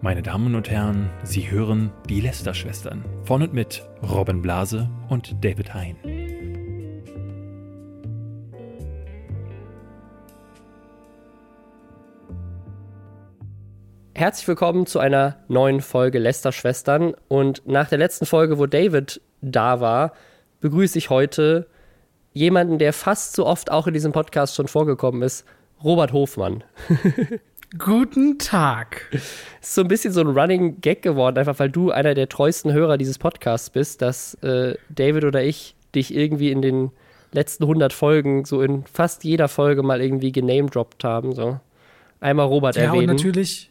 Meine Damen und Herren, Sie hören die Lester-Schwestern von und mit Robin Blase und David Hein. Herzlich willkommen zu einer neuen Folge Lester-Schwestern. Und nach der letzten Folge, wo David da war, begrüße ich heute jemanden, der fast so oft auch in diesem Podcast schon vorgekommen ist, Robert Hofmann. Guten Tag. Ist so ein bisschen so ein Running Gag geworden, einfach weil du einer der treuesten Hörer dieses Podcasts bist, dass äh, David oder ich dich irgendwie in den letzten 100 Folgen so in fast jeder Folge mal irgendwie genamedroppt haben. So. Einmal Robert ja, erwähnen. Und natürlich,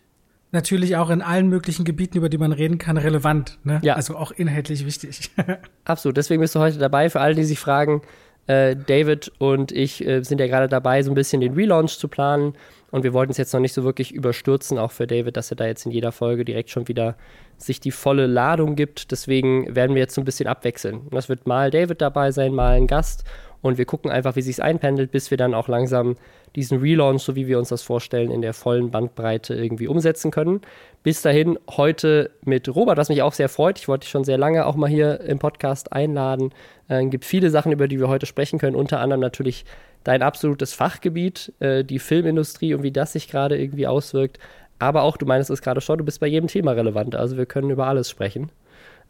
natürlich auch in allen möglichen Gebieten, über die man reden kann, relevant. Ne? Ja. Also auch inhaltlich wichtig. Absolut. Deswegen bist du heute dabei. Für alle, die sich fragen, äh, David und ich äh, sind ja gerade dabei, so ein bisschen den Relaunch zu planen. Und wir wollten es jetzt noch nicht so wirklich überstürzen, auch für David, dass er da jetzt in jeder Folge direkt schon wieder sich die volle Ladung gibt. Deswegen werden wir jetzt so ein bisschen abwechseln. Das wird mal David dabei sein, mal ein Gast. Und wir gucken einfach, wie sich einpendelt, bis wir dann auch langsam diesen Relaunch, so wie wir uns das vorstellen, in der vollen Bandbreite irgendwie umsetzen können. Bis dahin heute mit Robert, was mich auch sehr freut. Ich wollte dich schon sehr lange auch mal hier im Podcast einladen. Es äh, gibt viele Sachen, über die wir heute sprechen können, unter anderem natürlich dein absolutes Fachgebiet, äh, die Filmindustrie und wie das sich gerade irgendwie auswirkt. Aber auch, du meinst es gerade schon, du bist bei jedem Thema relevant. Also wir können über alles sprechen.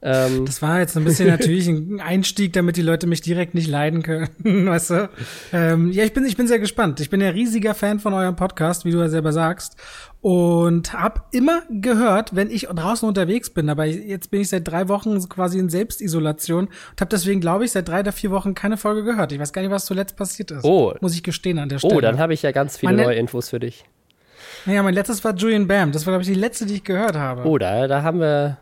Ähm, das war jetzt ein bisschen natürlich ein Einstieg, damit die Leute mich direkt nicht leiden können, weißt du? Ähm, ja, ich bin, ich bin sehr gespannt. Ich bin ja riesiger Fan von eurem Podcast, wie du ja selber sagst. Und hab immer gehört, wenn ich draußen unterwegs bin, aber jetzt bin ich seit drei Wochen quasi in Selbstisolation und habe deswegen, glaube ich, seit drei oder vier Wochen keine Folge gehört. Ich weiß gar nicht, was zuletzt passiert ist. Oh. Muss ich gestehen an der Stelle. Oh, dann habe ich ja ganz viele Meine neue Infos für dich. Ja, mein letztes war Julian Bam. Das war, glaube ich, die letzte, die ich gehört habe. Oh, da, da haben wir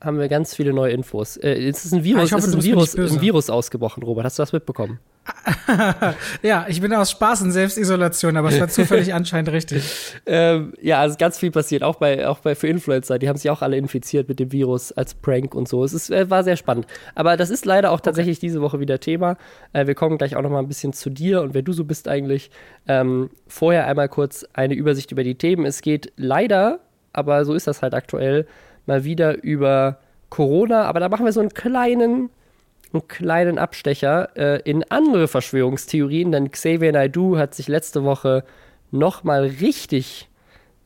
haben wir ganz viele neue Infos. Äh, es ist ein Virus, ah, hoffe, ist ein Virus, ein Virus ausgebrochen, Robert. Hast du das mitbekommen? ja, ich bin aus Spaß in Selbstisolation, aber es war zufällig anscheinend richtig. Ähm, ja, also ganz viel passiert, auch bei, auch bei für Influencer. Die haben sich auch alle infiziert mit dem Virus als Prank und so. Es ist, äh, war sehr spannend. Aber das ist leider auch tatsächlich okay. diese Woche wieder Thema. Äh, wir kommen gleich auch noch mal ein bisschen zu dir und wer du so bist eigentlich. Ähm, vorher einmal kurz eine Übersicht über die Themen. Es geht leider, aber so ist das halt aktuell, mal wieder über Corona, aber da machen wir so einen kleinen, einen kleinen Abstecher äh, in andere Verschwörungstheorien, denn Xavier Naidoo hat sich letzte Woche nochmal richtig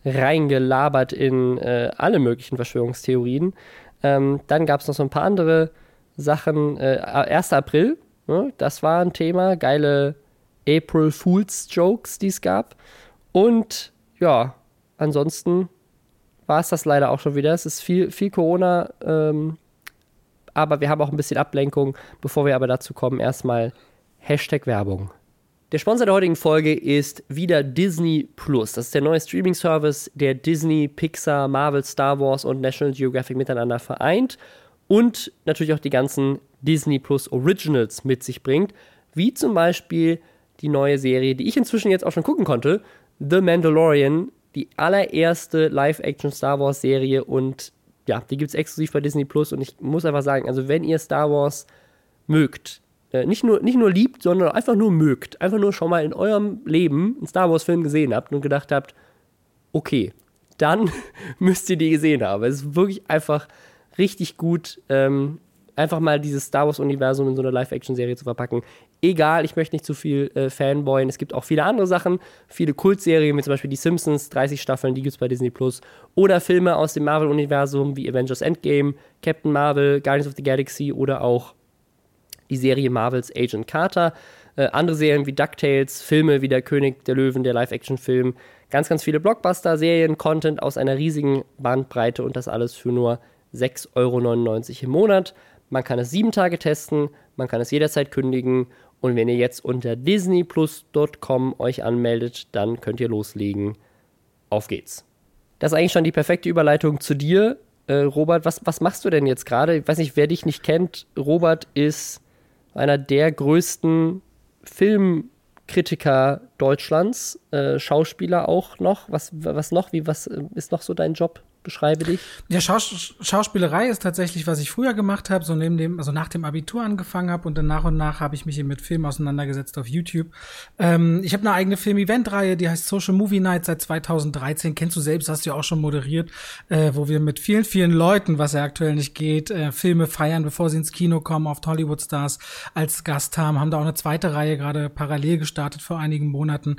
reingelabert in äh, alle möglichen Verschwörungstheorien. Ähm, dann gab es noch so ein paar andere Sachen. Äh, 1. April, ne, das war ein Thema. Geile April Fools Jokes, die es gab. Und ja, ansonsten war es das leider auch schon wieder. Es ist viel, viel Corona, ähm, aber wir haben auch ein bisschen Ablenkung. Bevor wir aber dazu kommen, erstmal Hashtag Werbung. Der Sponsor der heutigen Folge ist wieder Disney Plus. Das ist der neue Streaming-Service, der Disney, Pixar, Marvel, Star Wars und National Geographic miteinander vereint und natürlich auch die ganzen Disney Plus Originals mit sich bringt, wie zum Beispiel die neue Serie, die ich inzwischen jetzt auch schon gucken konnte, The Mandalorian, die allererste Live-Action-Star Wars-Serie und ja, die gibt es exklusiv bei Disney Plus und ich muss einfach sagen, also wenn ihr Star Wars mögt, äh, nicht, nur, nicht nur liebt, sondern einfach nur mögt, einfach nur schon mal in eurem Leben einen Star Wars-Film gesehen habt und gedacht habt, okay, dann müsst ihr die gesehen haben. Es ist wirklich einfach richtig gut. Ähm, einfach mal dieses Star Wars-Universum in so eine Live-Action-Serie zu verpacken. Egal, ich möchte nicht zu viel äh, Fanboyen. Es gibt auch viele andere Sachen, viele Kultserien, wie zum Beispiel die Simpsons, 30 Staffeln, die gibt es bei Disney Plus. Oder Filme aus dem Marvel-Universum wie Avengers Endgame, Captain Marvel, Guardians of the Galaxy oder auch die Serie Marvels Agent Carter. Äh, andere Serien wie DuckTales, Filme wie Der König der Löwen, der Live-Action-Film. Ganz, ganz viele Blockbuster-Serien, Content aus einer riesigen Bandbreite und das alles für nur 6,99 Euro im Monat. Man kann es sieben Tage testen, man kann es jederzeit kündigen und wenn ihr jetzt unter disneyplus.com euch anmeldet, dann könnt ihr loslegen. Auf geht's. Das ist eigentlich schon die perfekte Überleitung zu dir. Äh, Robert, was, was machst du denn jetzt gerade? Ich weiß nicht, wer dich nicht kennt. Robert ist einer der größten Filmkritiker Deutschlands, äh, Schauspieler auch noch. Was, was noch? Wie, was ist noch so dein Job? Beschreibe dich. Ja, Schaus Schauspielerei ist tatsächlich, was ich früher gemacht habe, so neben dem, also nach dem Abitur angefangen habe und dann nach und nach habe ich mich eben mit Filmen auseinandergesetzt auf YouTube. Ähm, ich habe eine eigene Film-Event-Reihe, die heißt Social Movie Night seit 2013. Kennst du selbst, hast du ja auch schon moderiert, äh, wo wir mit vielen, vielen Leuten, was ja aktuell nicht geht, äh, Filme feiern, bevor sie ins Kino kommen, oft Hollywood-Stars als Gast haben. Haben da auch eine zweite Reihe gerade parallel gestartet vor einigen Monaten,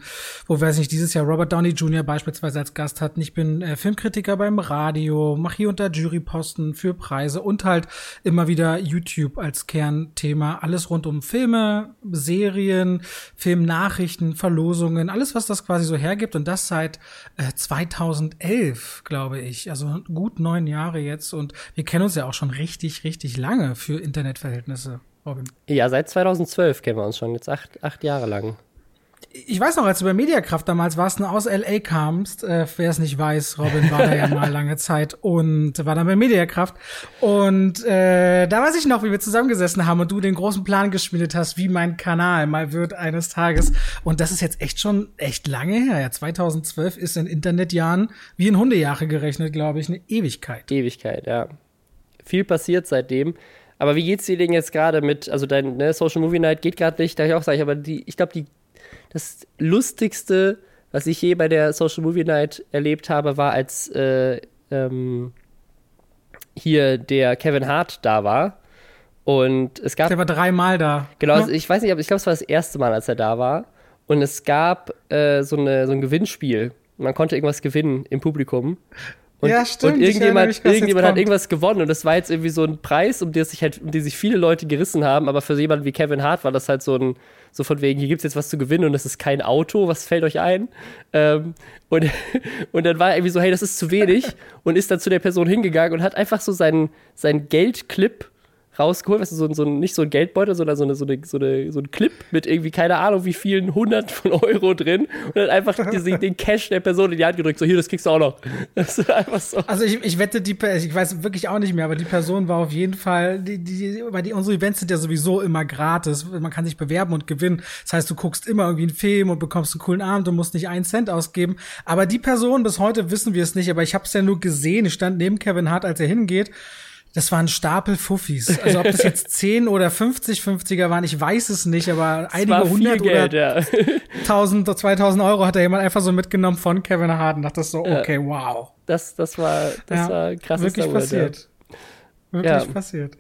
wo, weiß nicht, dieses Jahr Robert Downey Jr. beispielsweise als Gast hatten. Ich bin äh, Filmkritiker beim Radio, mache hier unter Juryposten für Preise und halt immer wieder YouTube als Kernthema. Alles rund um Filme, Serien, Filmnachrichten, Verlosungen, alles, was das quasi so hergibt. Und das seit äh, 2011, glaube ich. Also gut neun Jahre jetzt. Und wir kennen uns ja auch schon richtig, richtig lange für Internetverhältnisse. Robin. Ja, seit 2012 kennen wir uns schon. Jetzt acht, acht Jahre lang ich weiß noch, als du bei Mediakraft damals warst und aus LA kamst, äh, wer es nicht weiß, Robin war da ja mal lange Zeit und war dann bei Mediakraft. Und äh, da weiß ich noch, wie wir zusammengesessen haben und du den großen Plan geschmiedet hast, wie mein Kanal mal wird eines Tages. Und das ist jetzt echt schon echt lange her. Ja, 2012 ist in Internetjahren wie in Hundejahre gerechnet, glaube ich, eine Ewigkeit. Ewigkeit, ja. Viel passiert seitdem. Aber wie geht's dir denn jetzt gerade mit, also dein ne, Social Movie Night geht gerade nicht, da ich auch sage, aber die, ich glaube, die das Lustigste, was ich je bei der Social Movie Night erlebt habe, war, als äh, ähm, hier der Kevin Hart da war. Und es gab. Der war dreimal da. Genau, also ich weiß nicht, ich glaube, es war das erste Mal, als er da war. Und es gab äh, so, eine, so ein Gewinnspiel. Man konnte irgendwas gewinnen im Publikum. Und, ja, stimmt. Und irgendjemand, irgendjemand hat irgendwas gewonnen und das war jetzt irgendwie so ein Preis, um den sich halt, um den sich viele Leute gerissen haben, aber für jemanden wie Kevin Hart war das halt so ein, so von wegen, hier gibt's jetzt was zu gewinnen und das ist kein Auto, was fällt euch ein? Ähm, und, und dann war er irgendwie so, hey, das ist zu wenig und ist dann zu der Person hingegangen und hat einfach so seinen, seinen Geldclip rausgeholt, weißt du, so, so, nicht so ein Geldbeutel, sondern so, eine, so, eine, so, eine, so ein Clip mit irgendwie, keine Ahnung, wie vielen hundert von Euro drin und dann einfach die, den Cash der Person in die Hand gedrückt, so hier, das kriegst du auch noch. Das ist einfach so. Also ich, ich wette, die, ich weiß wirklich auch nicht mehr, aber die Person war auf jeden Fall, die, die, weil die, unsere Events sind ja sowieso immer gratis, man kann sich bewerben und gewinnen. Das heißt, du guckst immer irgendwie einen Film und bekommst einen coolen Abend und musst nicht einen Cent ausgeben. Aber die Person, bis heute wissen wir es nicht, aber ich habe es ja nur gesehen, ich stand neben Kevin Hart, als er hingeht das waren Stapel Fuffis. Also ob das jetzt 10 oder 50 50er waren, ich weiß es nicht, aber das einige hundert oder ja. 1000, 2000 Euro hat er jemand einfach so mitgenommen von Kevin Hart und dachte so, okay, ja. wow. Das, das war, das ja, war krass. Wirklich passiert. Wirklich passiert.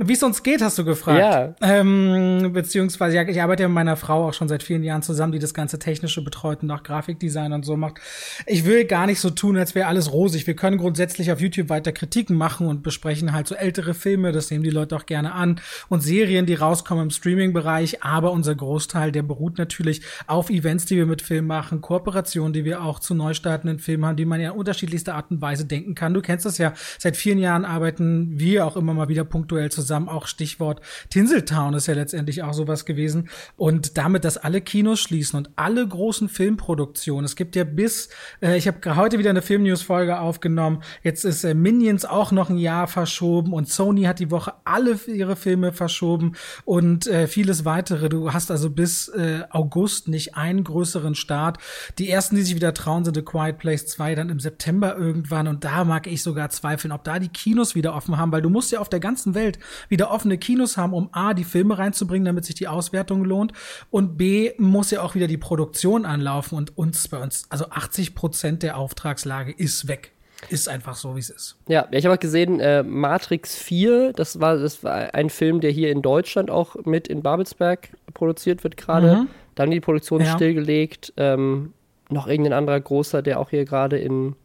Wie es uns geht, hast du gefragt. Ja. Ähm, beziehungsweise, ja, ich arbeite ja mit meiner Frau auch schon seit vielen Jahren zusammen, die das ganze Technische betreut und auch Grafikdesign und so macht. Ich will gar nicht so tun, als wäre alles rosig. Wir können grundsätzlich auf YouTube weiter Kritiken machen und besprechen halt so ältere Filme, das nehmen die Leute auch gerne an und Serien, die rauskommen im Streaming-Bereich. Aber unser Großteil, der beruht natürlich auf Events, die wir mit Filmen machen, Kooperationen, die wir auch zu neu startenden Filmen haben, die man ja unterschiedlichster Art und Weise denken kann. Du kennst das ja. Seit vielen Jahren arbeiten wir auch immer mal wieder punktuell zusammen zusammen. Auch Stichwort Tinseltown ist ja letztendlich auch sowas gewesen. Und damit, dass alle Kinos schließen und alle großen Filmproduktionen. Es gibt ja bis, äh, ich habe heute wieder eine Filmnews-Folge aufgenommen. Jetzt ist äh, Minions auch noch ein Jahr verschoben und Sony hat die Woche alle ihre Filme verschoben und äh, vieles weitere. Du hast also bis äh, August nicht einen größeren Start. Die ersten, die sich wieder trauen, sind The Quiet Place 2 dann im September irgendwann. Und da mag ich sogar zweifeln, ob da die Kinos wieder offen haben, weil du musst ja auf der ganzen Welt wieder offene Kinos haben, um A, die Filme reinzubringen, damit sich die Auswertung lohnt und B, muss ja auch wieder die Produktion anlaufen und uns bei uns, also 80 Prozent der Auftragslage ist weg. Ist einfach so, wie es ist. Ja, ich habe auch gesehen, äh, Matrix 4, das war, das war ein Film, der hier in Deutschland auch mit in Babelsberg produziert wird gerade. Mhm. Dann die Produktion ja. stillgelegt. Ähm, noch irgendein anderer großer, der auch hier gerade in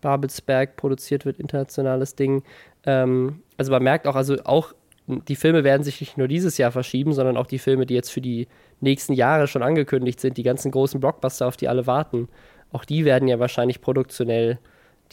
Babelsberg produziert wird, internationales Ding. Ähm, also man merkt auch, also auch die Filme werden sich nicht nur dieses Jahr verschieben, sondern auch die Filme, die jetzt für die nächsten Jahre schon angekündigt sind, die ganzen großen Blockbuster, auf die alle warten, auch die werden ja wahrscheinlich produktionell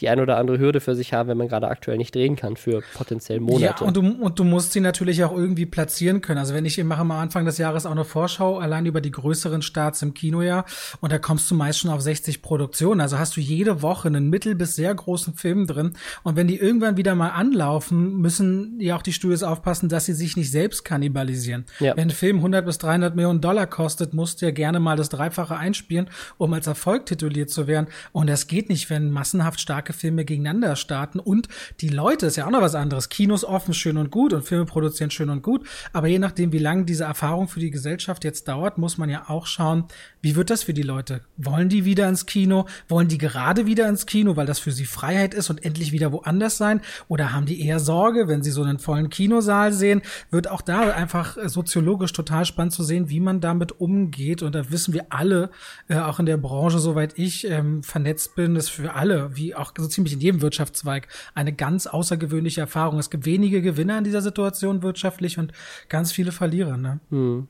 die ein oder andere Hürde für sich haben, wenn man gerade aktuell nicht drehen kann für potenziell Monate. Ja, und du, und du musst sie natürlich auch irgendwie platzieren können. Also wenn ich mache am Anfang des Jahres auch eine Vorschau allein über die größeren Starts im Kinojahr und da kommst du meist schon auf 60 Produktionen. Also hast du jede Woche einen mittel- bis sehr großen Film drin. Und wenn die irgendwann wieder mal anlaufen, müssen ja auch die Studios aufpassen, dass sie sich nicht selbst kannibalisieren. Ja. Wenn ein Film 100 bis 300 Millionen Dollar kostet, musst du ja gerne mal das Dreifache einspielen, um als Erfolg tituliert zu werden. Und das geht nicht, wenn massenhaft stark starke Filme gegeneinander starten. Und die Leute ist ja auch noch was anderes. Kinos offen, schön und gut und Filme produzieren schön und gut. Aber je nachdem, wie lange diese Erfahrung für die Gesellschaft jetzt dauert, muss man ja auch schauen, wie wird das für die Leute? Wollen die wieder ins Kino? Wollen die gerade wieder ins Kino, weil das für sie Freiheit ist und endlich wieder woanders sein? Oder haben die eher Sorge, wenn sie so einen vollen Kinosaal sehen? Wird auch da einfach soziologisch total spannend zu sehen, wie man damit umgeht. Und da wissen wir alle, äh, auch in der Branche, soweit ich ähm, vernetzt bin, ist für alle, wie auch so ziemlich in jedem Wirtschaftszweig, eine ganz außergewöhnliche Erfahrung. Es gibt wenige Gewinner in dieser Situation wirtschaftlich und ganz viele Verlierer. Ne? Hm.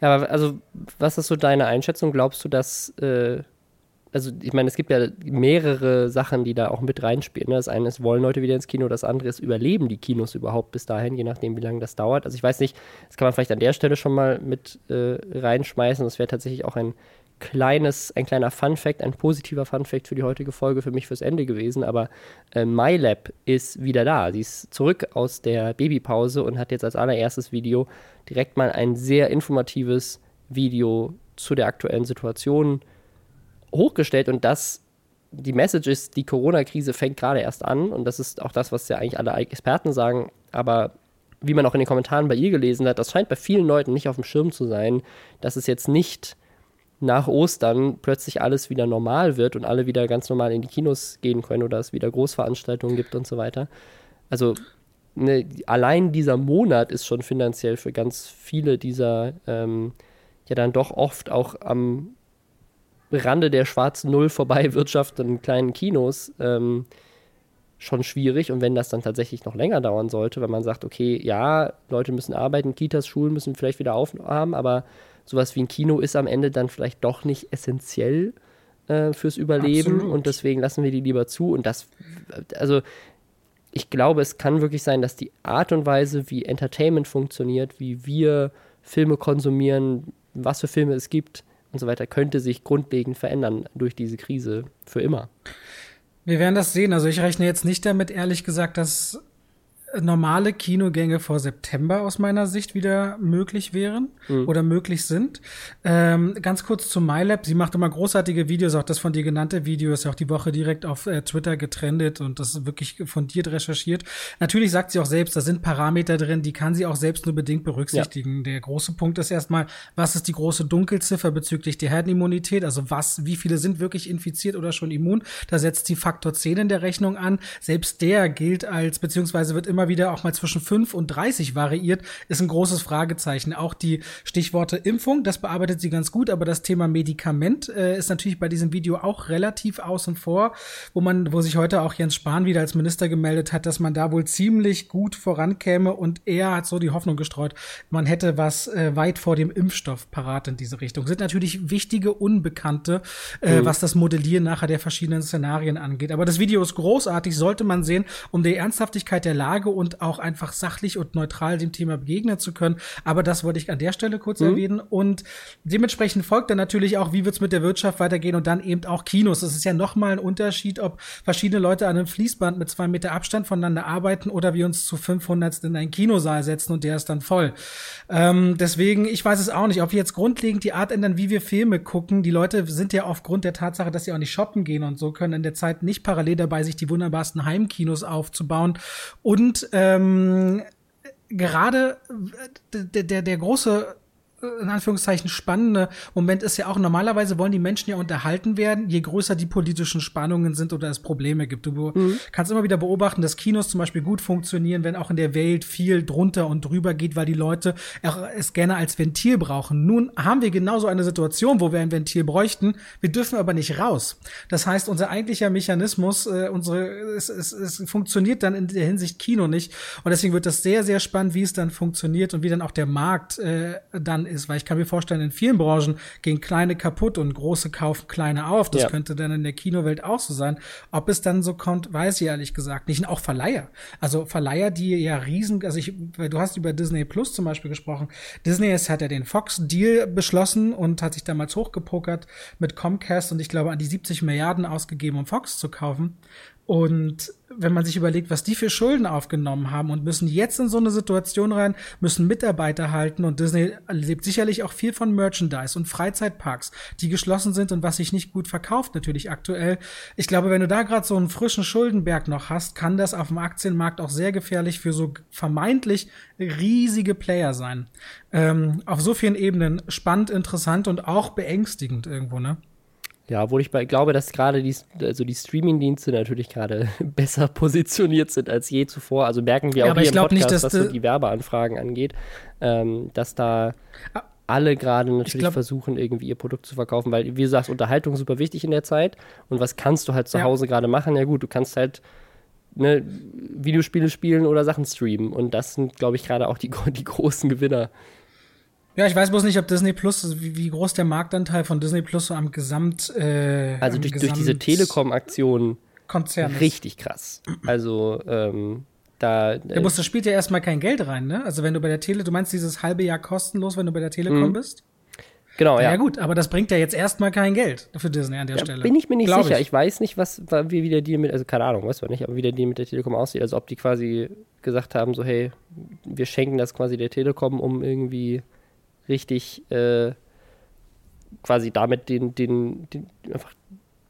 Ja, aber also, was ist so deine Einschätzung? Glaubst du, dass, äh, also ich meine, es gibt ja mehrere Sachen, die da auch mit reinspielen. Ne? Das eine ist, wollen Leute wieder ins Kino, das andere ist, überleben die Kinos überhaupt bis dahin, je nachdem, wie lange das dauert. Also ich weiß nicht, das kann man vielleicht an der Stelle schon mal mit äh, reinschmeißen. Das wäre tatsächlich auch ein kleines, ein kleiner Fun Fact, ein positiver Fun Fact für die heutige Folge für mich fürs Ende gewesen. Aber äh, MyLab ist wieder da. Sie ist zurück aus der Babypause und hat jetzt als allererstes Video direkt mal ein sehr informatives Video zu der aktuellen Situation hochgestellt und das die Message ist, die Corona-Krise fängt gerade erst an und das ist auch das, was ja eigentlich alle Experten sagen, aber wie man auch in den Kommentaren bei ihr gelesen hat, das scheint bei vielen Leuten nicht auf dem Schirm zu sein, dass es jetzt nicht nach Ostern plötzlich alles wieder normal wird und alle wieder ganz normal in die Kinos gehen können oder es wieder Großveranstaltungen gibt und so weiter. Also ne, allein dieser Monat ist schon finanziell für ganz viele dieser ähm, ja dann doch oft auch am Rande der schwarzen Null vorbei wirtschaftenden kleinen Kinos ähm, schon schwierig. Und wenn das dann tatsächlich noch länger dauern sollte, wenn man sagt, okay, ja, Leute müssen arbeiten, Kitas, Schulen müssen vielleicht wieder aufhaben, aber sowas wie ein Kino ist am Ende dann vielleicht doch nicht essentiell äh, fürs Überleben Absolut. und deswegen lassen wir die lieber zu. Und das, also ich glaube, es kann wirklich sein, dass die Art und Weise, wie Entertainment funktioniert, wie wir Filme konsumieren, was für Filme es gibt und so weiter, könnte sich grundlegend verändern durch diese Krise für immer. Wir werden das sehen. Also ich rechne jetzt nicht damit, ehrlich gesagt, dass normale Kinogänge vor September aus meiner Sicht wieder möglich wären mhm. oder möglich sind. Ähm, ganz kurz zu MyLab. Sie macht immer großartige Videos. Auch das von dir genannte Video ist ja auch die Woche direkt auf äh, Twitter getrendet und das ist wirklich fundiert recherchiert. Natürlich sagt sie auch selbst, da sind Parameter drin, die kann sie auch selbst nur bedingt berücksichtigen. Ja. Der große Punkt ist erstmal, was ist die große Dunkelziffer bezüglich der Herdenimmunität? Also was, wie viele sind wirklich infiziert oder schon immun? Da setzt sie Faktor 10 in der Rechnung an. Selbst der gilt als, beziehungsweise wird immer immer wieder auch mal zwischen 5 und 30 variiert, ist ein großes Fragezeichen. Auch die Stichworte Impfung, das bearbeitet sie ganz gut, aber das Thema Medikament äh, ist natürlich bei diesem Video auch relativ außen vor, wo man, wo sich heute auch Jens Spahn wieder als Minister gemeldet hat, dass man da wohl ziemlich gut vorankäme und er hat so die Hoffnung gestreut, man hätte was äh, weit vor dem Impfstoff parat in diese Richtung. Sind natürlich wichtige Unbekannte, äh, mhm. was das Modellieren nachher der verschiedenen Szenarien angeht. Aber das Video ist großartig, sollte man sehen, um die Ernsthaftigkeit der Lage und auch einfach sachlich und neutral dem Thema begegnen zu können. Aber das wollte ich an der Stelle kurz mhm. erwähnen. Und dementsprechend folgt dann natürlich auch, wie wird's mit der Wirtschaft weitergehen und dann eben auch Kinos. Es ist ja nochmal ein Unterschied, ob verschiedene Leute an einem Fließband mit zwei Meter Abstand voneinander arbeiten oder wir uns zu 500 in einen Kinosaal setzen und der ist dann voll. Ähm, deswegen, ich weiß es auch nicht, ob wir jetzt grundlegend die Art ändern, wie wir Filme gucken. Die Leute sind ja aufgrund der Tatsache, dass sie auch nicht shoppen gehen und so können in der Zeit nicht parallel dabei, sich die wunderbarsten Heimkinos aufzubauen und ähm, gerade äh, der, der, der große in Anführungszeichen spannende Moment ist ja auch, normalerweise wollen die Menschen ja unterhalten werden, je größer die politischen Spannungen sind oder es Probleme gibt. Du mhm. kannst immer wieder beobachten, dass Kinos zum Beispiel gut funktionieren, wenn auch in der Welt viel drunter und drüber geht, weil die Leute es gerne als Ventil brauchen. Nun haben wir genauso eine Situation, wo wir ein Ventil bräuchten. Wir dürfen aber nicht raus. Das heißt, unser eigentlicher Mechanismus, äh, unsere, es, es, es funktioniert dann in der Hinsicht Kino nicht. Und deswegen wird das sehr, sehr spannend, wie es dann funktioniert und wie dann auch der Markt äh, dann ist, weil ich kann mir vorstellen, in vielen Branchen gehen kleine kaputt und große kaufen kleine auf. Das ja. könnte dann in der Kinowelt auch so sein. Ob es dann so kommt, weiß ich ehrlich gesagt nicht. Und auch Verleiher. Also Verleiher, die ja riesen, also ich, du hast über Disney Plus zum Beispiel gesprochen. Disney ist, hat ja den Fox-Deal beschlossen und hat sich damals hochgepokert mit Comcast und ich glaube an die 70 Milliarden ausgegeben, um Fox zu kaufen. Und wenn man sich überlegt, was die für Schulden aufgenommen haben und müssen jetzt in so eine Situation rein, müssen Mitarbeiter halten und Disney lebt sicherlich auch viel von Merchandise und Freizeitparks, die geschlossen sind und was sich nicht gut verkauft natürlich aktuell. Ich glaube, wenn du da gerade so einen frischen Schuldenberg noch hast, kann das auf dem Aktienmarkt auch sehr gefährlich für so vermeintlich riesige Player sein. Ähm, auf so vielen Ebenen spannend, interessant und auch beängstigend irgendwo, ne? Ja, obwohl ich glaube, dass gerade die, also die Streaming-Dienste natürlich gerade besser positioniert sind als je zuvor. Also merken wir auch ja, hier im Podcast, nicht, was so die Werbeanfragen angeht, ähm, dass da ah. alle gerade natürlich glaub, versuchen, irgendwie ihr Produkt zu verkaufen, weil, wie du sagst, Unterhaltung ist super wichtig in der Zeit. Und was kannst du halt zu ja. Hause gerade machen? Ja gut, du kannst halt ne, Videospiele spielen oder Sachen streamen. Und das sind, glaube ich, gerade auch die, die großen Gewinner. Ja, ich weiß bloß nicht, ob Disney Plus, wie, wie groß der Marktanteil von Disney Plus so am Gesamt. Äh, also durch, Gesamt durch diese Telekom-Aktion. Konzern. Richtig krass. Also, ähm, da. Äh, musst, das spielt ja erstmal kein Geld rein, ne? Also, wenn du bei der Tele, du meinst dieses halbe Jahr kostenlos, wenn du bei der Telekom mhm. bist? Genau, ja. Ja, gut, aber das bringt ja jetzt erstmal kein Geld für Disney an der ja, Stelle. Bin ich mir nicht sicher. Ich. ich. weiß nicht, was, wie wieder die mit, also keine Ahnung, weißt du nicht, aber wie der Deal mit der Telekom aussieht. Also, ob die quasi gesagt haben, so, hey, wir schenken das quasi der Telekom, um irgendwie richtig äh, quasi damit den, den, den, einfach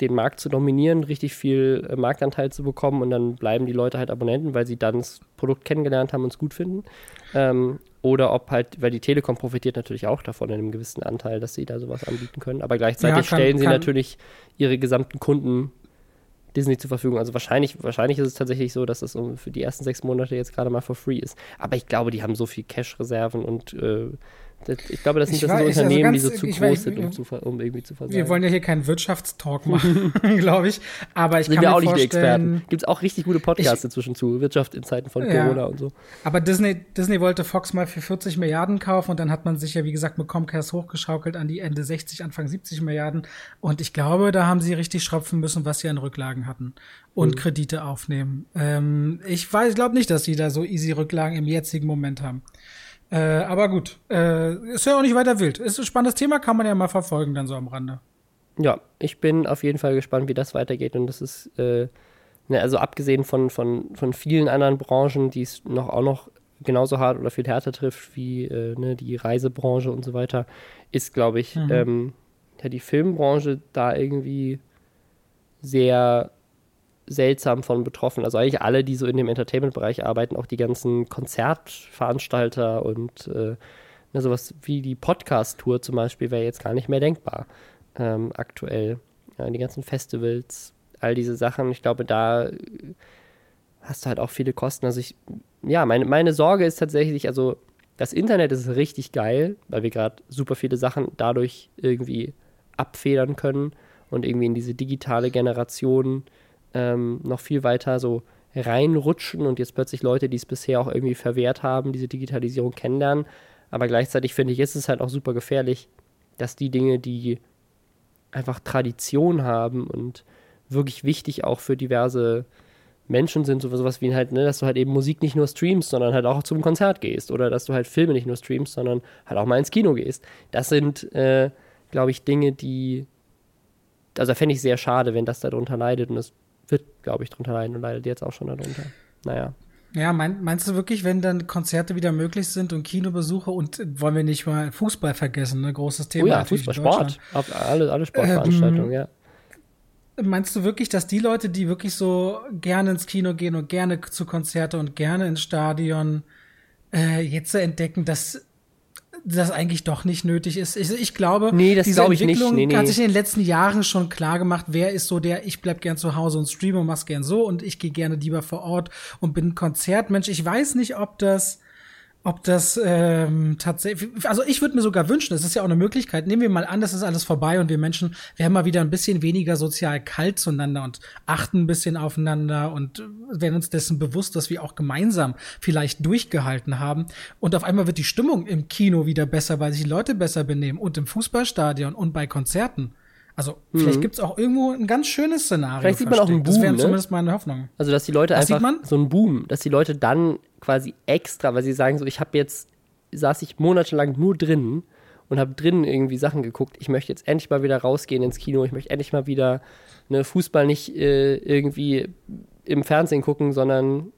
den Markt zu dominieren, richtig viel äh, Marktanteil zu bekommen und dann bleiben die Leute halt Abonnenten, weil sie dann das Produkt kennengelernt haben und es gut finden. Ähm, oder ob halt, weil die Telekom profitiert natürlich auch davon in einem gewissen Anteil, dass sie da sowas anbieten können. Aber gleichzeitig ja, kann, stellen sie natürlich ihre gesamten Kunden Disney zur Verfügung. Also wahrscheinlich, wahrscheinlich ist es tatsächlich so, dass das für die ersten sechs Monate jetzt gerade mal for free ist. Aber ich glaube, die haben so viel Cash-Reserven und äh, ich glaube, das sind das so Unternehmen, also ganz, die so zu groß weiß, sind, um, zu, um, irgendwie zu versagen. Wir wollen ja hier keinen Wirtschaftstalk machen, glaube ich. Aber ich sind kann wir mir auch nicht die Experten. Gibt es auch richtig gute Podcasts ich, inzwischen zu Wirtschaft in Zeiten von ja, Corona und so. Aber Disney, Disney wollte Fox mal für 40 Milliarden kaufen und dann hat man sich ja, wie gesagt, mit Comcast hochgeschaukelt an die Ende 60, Anfang 70 Milliarden. Und ich glaube, da haben sie richtig schröpfen müssen, was sie an Rücklagen hatten und mhm. Kredite aufnehmen. Ähm, ich weiß, ich glaube nicht, dass sie da so easy Rücklagen im jetzigen Moment haben. Äh, aber gut, äh, ist ja auch nicht weiter wild. Ist ein spannendes Thema, kann man ja mal verfolgen dann so am Rande. Ja, ich bin auf jeden Fall gespannt, wie das weitergeht. Und das ist, äh, ne, also abgesehen von, von, von vielen anderen Branchen, die es noch auch noch genauso hart oder viel härter trifft wie äh, ne, die Reisebranche und so weiter, ist, glaube ich, mhm. ähm, ja, die Filmbranche da irgendwie sehr seltsam von betroffen. Also eigentlich alle, die so in dem Entertainment-Bereich arbeiten, auch die ganzen Konzertveranstalter und äh, ne, sowas wie die Podcast-Tour zum Beispiel wäre jetzt gar nicht mehr denkbar ähm, aktuell. Ja, die ganzen Festivals, all diese Sachen. Ich glaube, da hast du halt auch viele Kosten. Also ich, ja, meine, meine Sorge ist tatsächlich, also das Internet ist richtig geil, weil wir gerade super viele Sachen dadurch irgendwie abfedern können und irgendwie in diese digitale Generation ähm, noch viel weiter so reinrutschen und jetzt plötzlich Leute, die es bisher auch irgendwie verwehrt haben, diese Digitalisierung kennenlernen. Aber gleichzeitig finde ich, ist es halt auch super gefährlich, dass die Dinge, die einfach Tradition haben und wirklich wichtig auch für diverse Menschen sind, sowas wie halt, ne, dass du halt eben Musik nicht nur streamst, sondern halt auch zum Konzert gehst oder dass du halt Filme nicht nur streamst, sondern halt auch mal ins Kino gehst. Das sind, äh, glaube ich, Dinge, die, also fände ich sehr schade, wenn das darunter leidet und das wird, glaube ich, drunter leiden und leidet jetzt auch schon darunter. Naja. Ja, mein, meinst du wirklich, wenn dann Konzerte wieder möglich sind und Kinobesuche und wollen wir nicht mal Fußball vergessen, ne? Großes Thema. Oh ja, Fußball, Sport. Auf alle, alle Sportveranstaltungen, ähm, ja. Meinst du wirklich, dass die Leute, die wirklich so gerne ins Kino gehen und gerne zu Konzerte und gerne ins Stadion, äh, jetzt so entdecken, dass das eigentlich doch nicht nötig ist. Ich, ich glaube, nee, das diese glaub Entwicklung nee, nee. hat sich in den letzten Jahren schon klar gemacht, wer ist so der, ich bleib gern zu Hause und streame und mach's gern so und ich gehe gerne lieber vor Ort und bin Konzertmensch. Ich weiß nicht, ob das ob das ähm, tatsächlich, also ich würde mir sogar wünschen, das ist ja auch eine Möglichkeit, nehmen wir mal an, das ist alles vorbei und wir Menschen werden mal wieder ein bisschen weniger sozial kalt zueinander und achten ein bisschen aufeinander und werden uns dessen bewusst, dass wir auch gemeinsam vielleicht durchgehalten haben und auf einmal wird die Stimmung im Kino wieder besser, weil sich die Leute besser benehmen und im Fußballstadion und bei Konzerten. Also mhm. vielleicht gibt's auch irgendwo ein ganz schönes Szenario. Vielleicht sieht man auch einen Boom. Das wäre ne? zumindest meine Hoffnung. Also dass die Leute Was einfach so einen Boom, dass die Leute dann quasi extra, weil sie sagen so, ich habe jetzt saß ich monatelang nur drinnen und habe drinnen irgendwie Sachen geguckt. Ich möchte jetzt endlich mal wieder rausgehen ins Kino. Ich möchte endlich mal wieder ne, Fußball nicht äh, irgendwie im Fernsehen gucken, sondern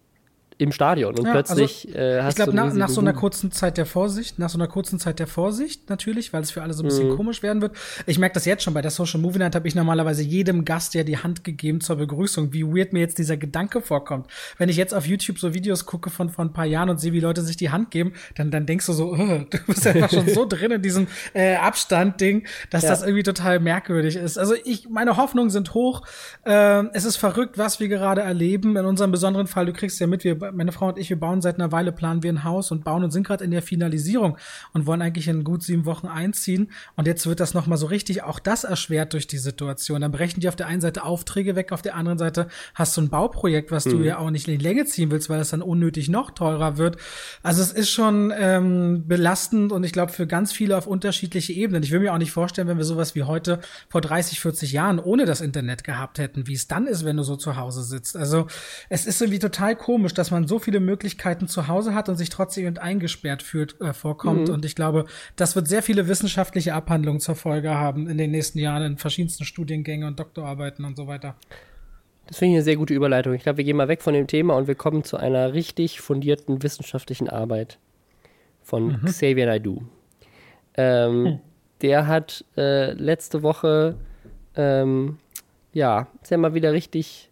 im Stadion und Ja, plötzlich äh, hast Ich glaube, du einen nach, nach riesigen so einer kurzen Zeit der Vorsicht, nach so einer kurzen Zeit der Vorsicht natürlich, weil es für alle so ein bisschen Mhm. komisch werden wird. Ich merke das jetzt schon bei der Social Movie Night habe ich normalerweise jedem Gast ja die Hand gegeben zur Begrüßung, wie weird mir jetzt dieser Gedanke vorkommt. Wenn ich jetzt auf YouTube so Videos gucke von vor ein paar Jahren und sehe, wie Leute sich die Hand geben, dann dann denkst du so, äh, du bist einfach schon so drin in diesem äh, Abstand-Ding, dass Ja. das irgendwie total merkwürdig ist. Also ich, meine Hoffnungen sind hoch. Ähm, es ist verrückt, was wir gerade erleben. In unserem besonderen Fall, du kriegst ja mit, wir, meine Frau und ich, wir bauen seit einer Weile, planen wir ein Haus und bauen und sind gerade in der Finalisierung und wollen eigentlich in gut sieben Wochen einziehen. Und jetzt wird das nochmal so richtig, auch das erschwert durch die Situation. Dann brechen die auf der einen Seite Aufträge weg, auf der anderen Seite hast du ein Bauprojekt, was du ja auch nicht in die Länge ziehen willst, weil es dann unnötig noch teurer wird. Also es ist schon ähm, belastend und ich glaube für ganz viele auf unterschiedliche Ebenen. Ich will mir auch nicht vorstellen, wenn wir sowas wie heute vor 30, 40 Jahren ohne das Internet gehabt hätten, wie es dann ist, wenn du so zu Hause sitzt. Also es ist irgendwie total komisch, dass man so viele Möglichkeiten zu Hause hat und sich trotzdem eingesperrt fühlt, äh, vorkommt. Und ich glaube, das wird sehr viele wissenschaftliche Abhandlungen zur Folge haben in den nächsten Jahren in verschiedensten Studiengängen und Doktorarbeiten und so weiter. Das finde ich eine sehr gute Überleitung. Ich glaube, wir gehen mal weg von dem Thema und wir kommen zu einer richtig fundierten wissenschaftlichen Arbeit von Xavier Naidoo. Ähm, Der hat äh, letzte Woche, ähm, ja, ist ja mal wieder richtig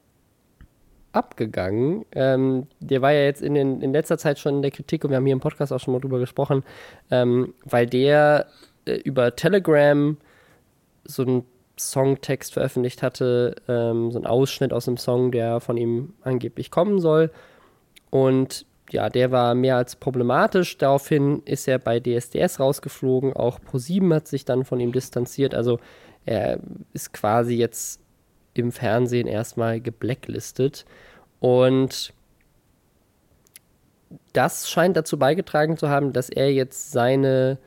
abgegangen. Ähm, der war ja jetzt in, den, in letzter Zeit schon in der Kritik und wir haben hier im Podcast auch schon mal drüber gesprochen, ähm, weil der äh, über Telegram so einen Songtext veröffentlicht hatte, ähm, so ein Ausschnitt aus einem Song, der von ihm angeblich kommen soll. Und ja, der war mehr als problematisch. Daraufhin ist er bei DSDS rausgeflogen. Auch ProSieben hat sich dann von ihm distanziert. Also er ist quasi jetzt im Fernsehen erstmal geblacklistet. Und das scheint dazu beigetragen zu haben, dass er jetzt seine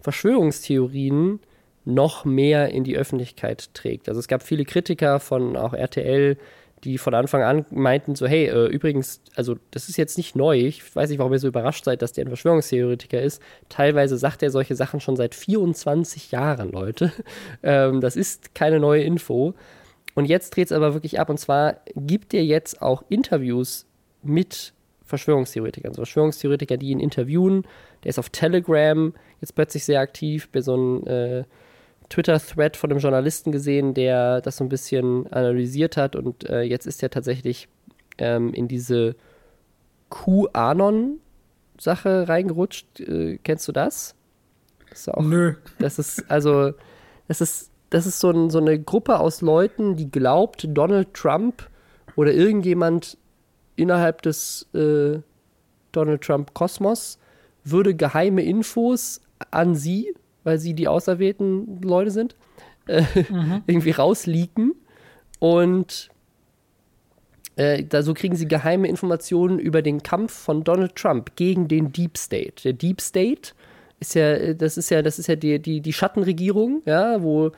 Verschwörungstheorien noch mehr in die Öffentlichkeit trägt. Also es gab viele Kritiker von auch RTL, die von Anfang an meinten so, hey, äh, übrigens, also das ist jetzt nicht neu, ich weiß nicht, warum ihr so überrascht seid, dass der ein Verschwörungstheoretiker ist. Teilweise sagt er solche Sachen schon seit 24 Jahren, Leute. ähm, das ist keine neue Info. Und jetzt dreht es aber wirklich ab. Und zwar gibt er jetzt auch Interviews mit Verschwörungstheoretikern. Also Verschwörungstheoretiker, die ihn interviewen. Der ist auf Telegram jetzt plötzlich sehr aktiv. Bei so einem äh, Twitter-Thread von einem Journalisten gesehen, der das so ein bisschen analysiert hat. Und äh, jetzt ist er tatsächlich ähm, in diese QAnon-Sache reingerutscht. Äh, kennst du das? das ist auch Nö. das ist also, das ist, das ist so, ein, so eine Gruppe aus Leuten, die glaubt, Donald Trump oder irgendjemand innerhalb des äh, Donald Trump Kosmos würde geheime Infos an sie, weil sie die auserwählten Leute sind, äh, irgendwie rausleaken und äh, da so kriegen sie geheime Informationen über den Kampf von Donald Trump gegen den Deep State. Der Deep State ist ja, das ist ja, das ist ja die, die, die Schattenregierung, ja, wo, äh,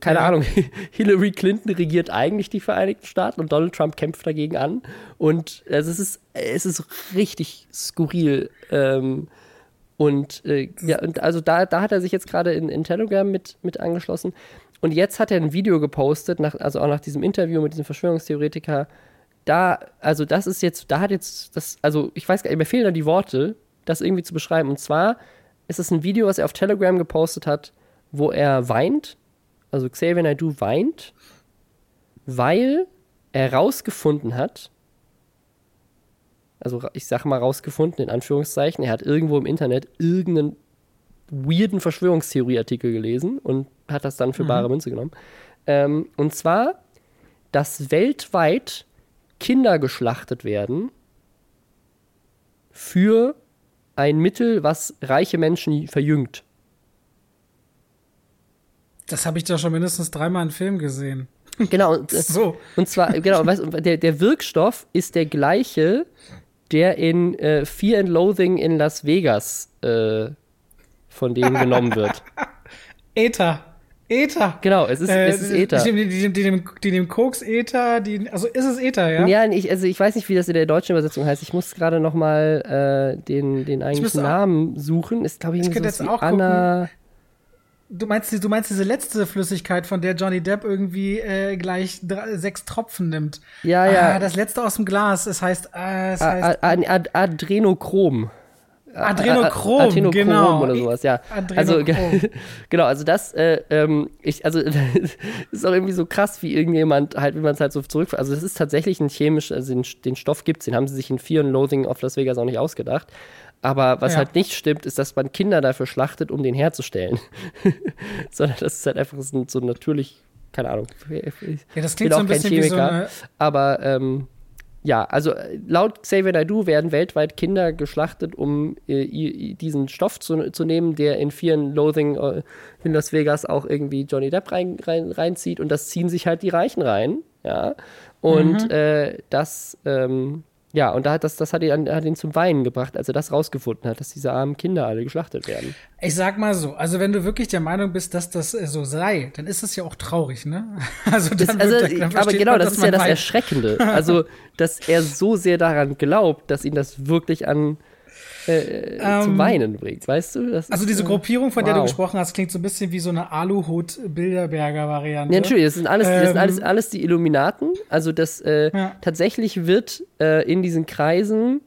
keine Ja. Ahnung, Hillary Clinton regiert eigentlich die Vereinigten Staaten und Donald Trump kämpft dagegen an. Und also es ist, es ist richtig skurril. Ähm, und äh, ja, und also da, da hat er sich jetzt gerade in, in Telegram mit, mit angeschlossen. Und jetzt hat er ein Video gepostet, nach, also auch nach diesem Interview mit diesem Verschwörungstheoretiker. Da, also das ist jetzt, da hat jetzt das, also ich weiß gar nicht, mir fehlen da die Worte, das irgendwie zu beschreiben. Und zwar ist es ein Video, was er auf Telegram gepostet hat, wo er weint, also Xavier Naidoo weint, weil er rausgefunden hat, also ich sage mal rausgefunden in Anführungszeichen, er hat irgendwo im Internet irgendeinen weirden Verschwörungstheorieartikel gelesen und hat das dann für bare Münze genommen. Ähm, und zwar, dass weltweit Kinder geschlachtet werden für ein Mittel, was reiche Menschen verjüngt. Das habe ich doch schon mindestens dreimal in Film gesehen. Genau, und, äh, So. und zwar, genau, weißt, du, der, der Wirkstoff ist der gleiche, der in äh, Fear and Loathing in Las Vegas äh, von denen genommen wird. Ether. Ether. Genau, es ist, es ist Ether. Die, die, die, die, nehmen Koks, Ether, die, also ist es Ether, ja? Ja, ich, also ich weiß nicht, wie das in der deutschen Übersetzung heißt. Ich muss gerade noch mal äh, den, den eigentlichen müsste auch- Namen suchen. Ist, glaube ich, Ich sowas jetzt auch Anna. Du meinst, du meinst diese letzte Flüssigkeit, von der Johnny Depp irgendwie äh, gleich drei, sechs Tropfen nimmt. Ja, ja. Ah, das letzte aus dem Glas. Es heißt, äh, es heißt A Ad Adrenochrom. Adrenochrom, Adrenochrom genau. oder sowas, ja. Adrenochrom. Also, genau, also das, äh, ähm, ich, also, ist auch irgendwie so krass, wie irgendjemand halt, wie man es halt so zurück, also das ist tatsächlich ein chemisch, also den, den Stoff gibt's, den haben sie sich in Fear and Loathing of Las Vegas auch nicht ausgedacht. Aber was Ja. halt nicht stimmt, ist, dass man Kinder dafür schlachtet, um den herzustellen. Sondern das ist halt einfach so, so natürlich, keine Ahnung. Ja, das bin klingt so auch ein kein bisschen wie so Chemiker. eine. Aber ähm, ja, also äh, laut Xavier Naidoo werden weltweit Kinder geschlachtet, um äh, diesen Stoff zu, zu nehmen, der in vielen Loathing äh, in Las Vegas auch irgendwie Johnny Depp rein, rein, reinzieht. Und das ziehen sich halt die Reichen rein. Ja. Und Mhm. äh, das, ähm, ja, und da hat das, das hat ihn, hat ihn zum Weinen gebracht, als er das rausgefunden hat, dass diese armen Kinder alle geschlachtet werden. Ich sag mal so, also wenn du wirklich der Meinung bist, dass das äh, so sei, dann ist das ja auch traurig, ne? Also, Das, dann also, wird- dann aber genau, man, das ist ja das. Erschreckende. Also, dass er so sehr daran glaubt, dass ihn das wirklich an äh, zum Ähm, Weinen bringt, weißt du? Das Also ist, diese äh, Gruppierung, von der du wow. gesprochen hast, klingt so ein bisschen wie so eine Aluhut-Bilderberger-Variante. Ja, natürlich, das sind alles, das sind Ähm, alles, alles die Illuminaten. Also das äh, Ja. tatsächlich wird äh, in diesen Kreisen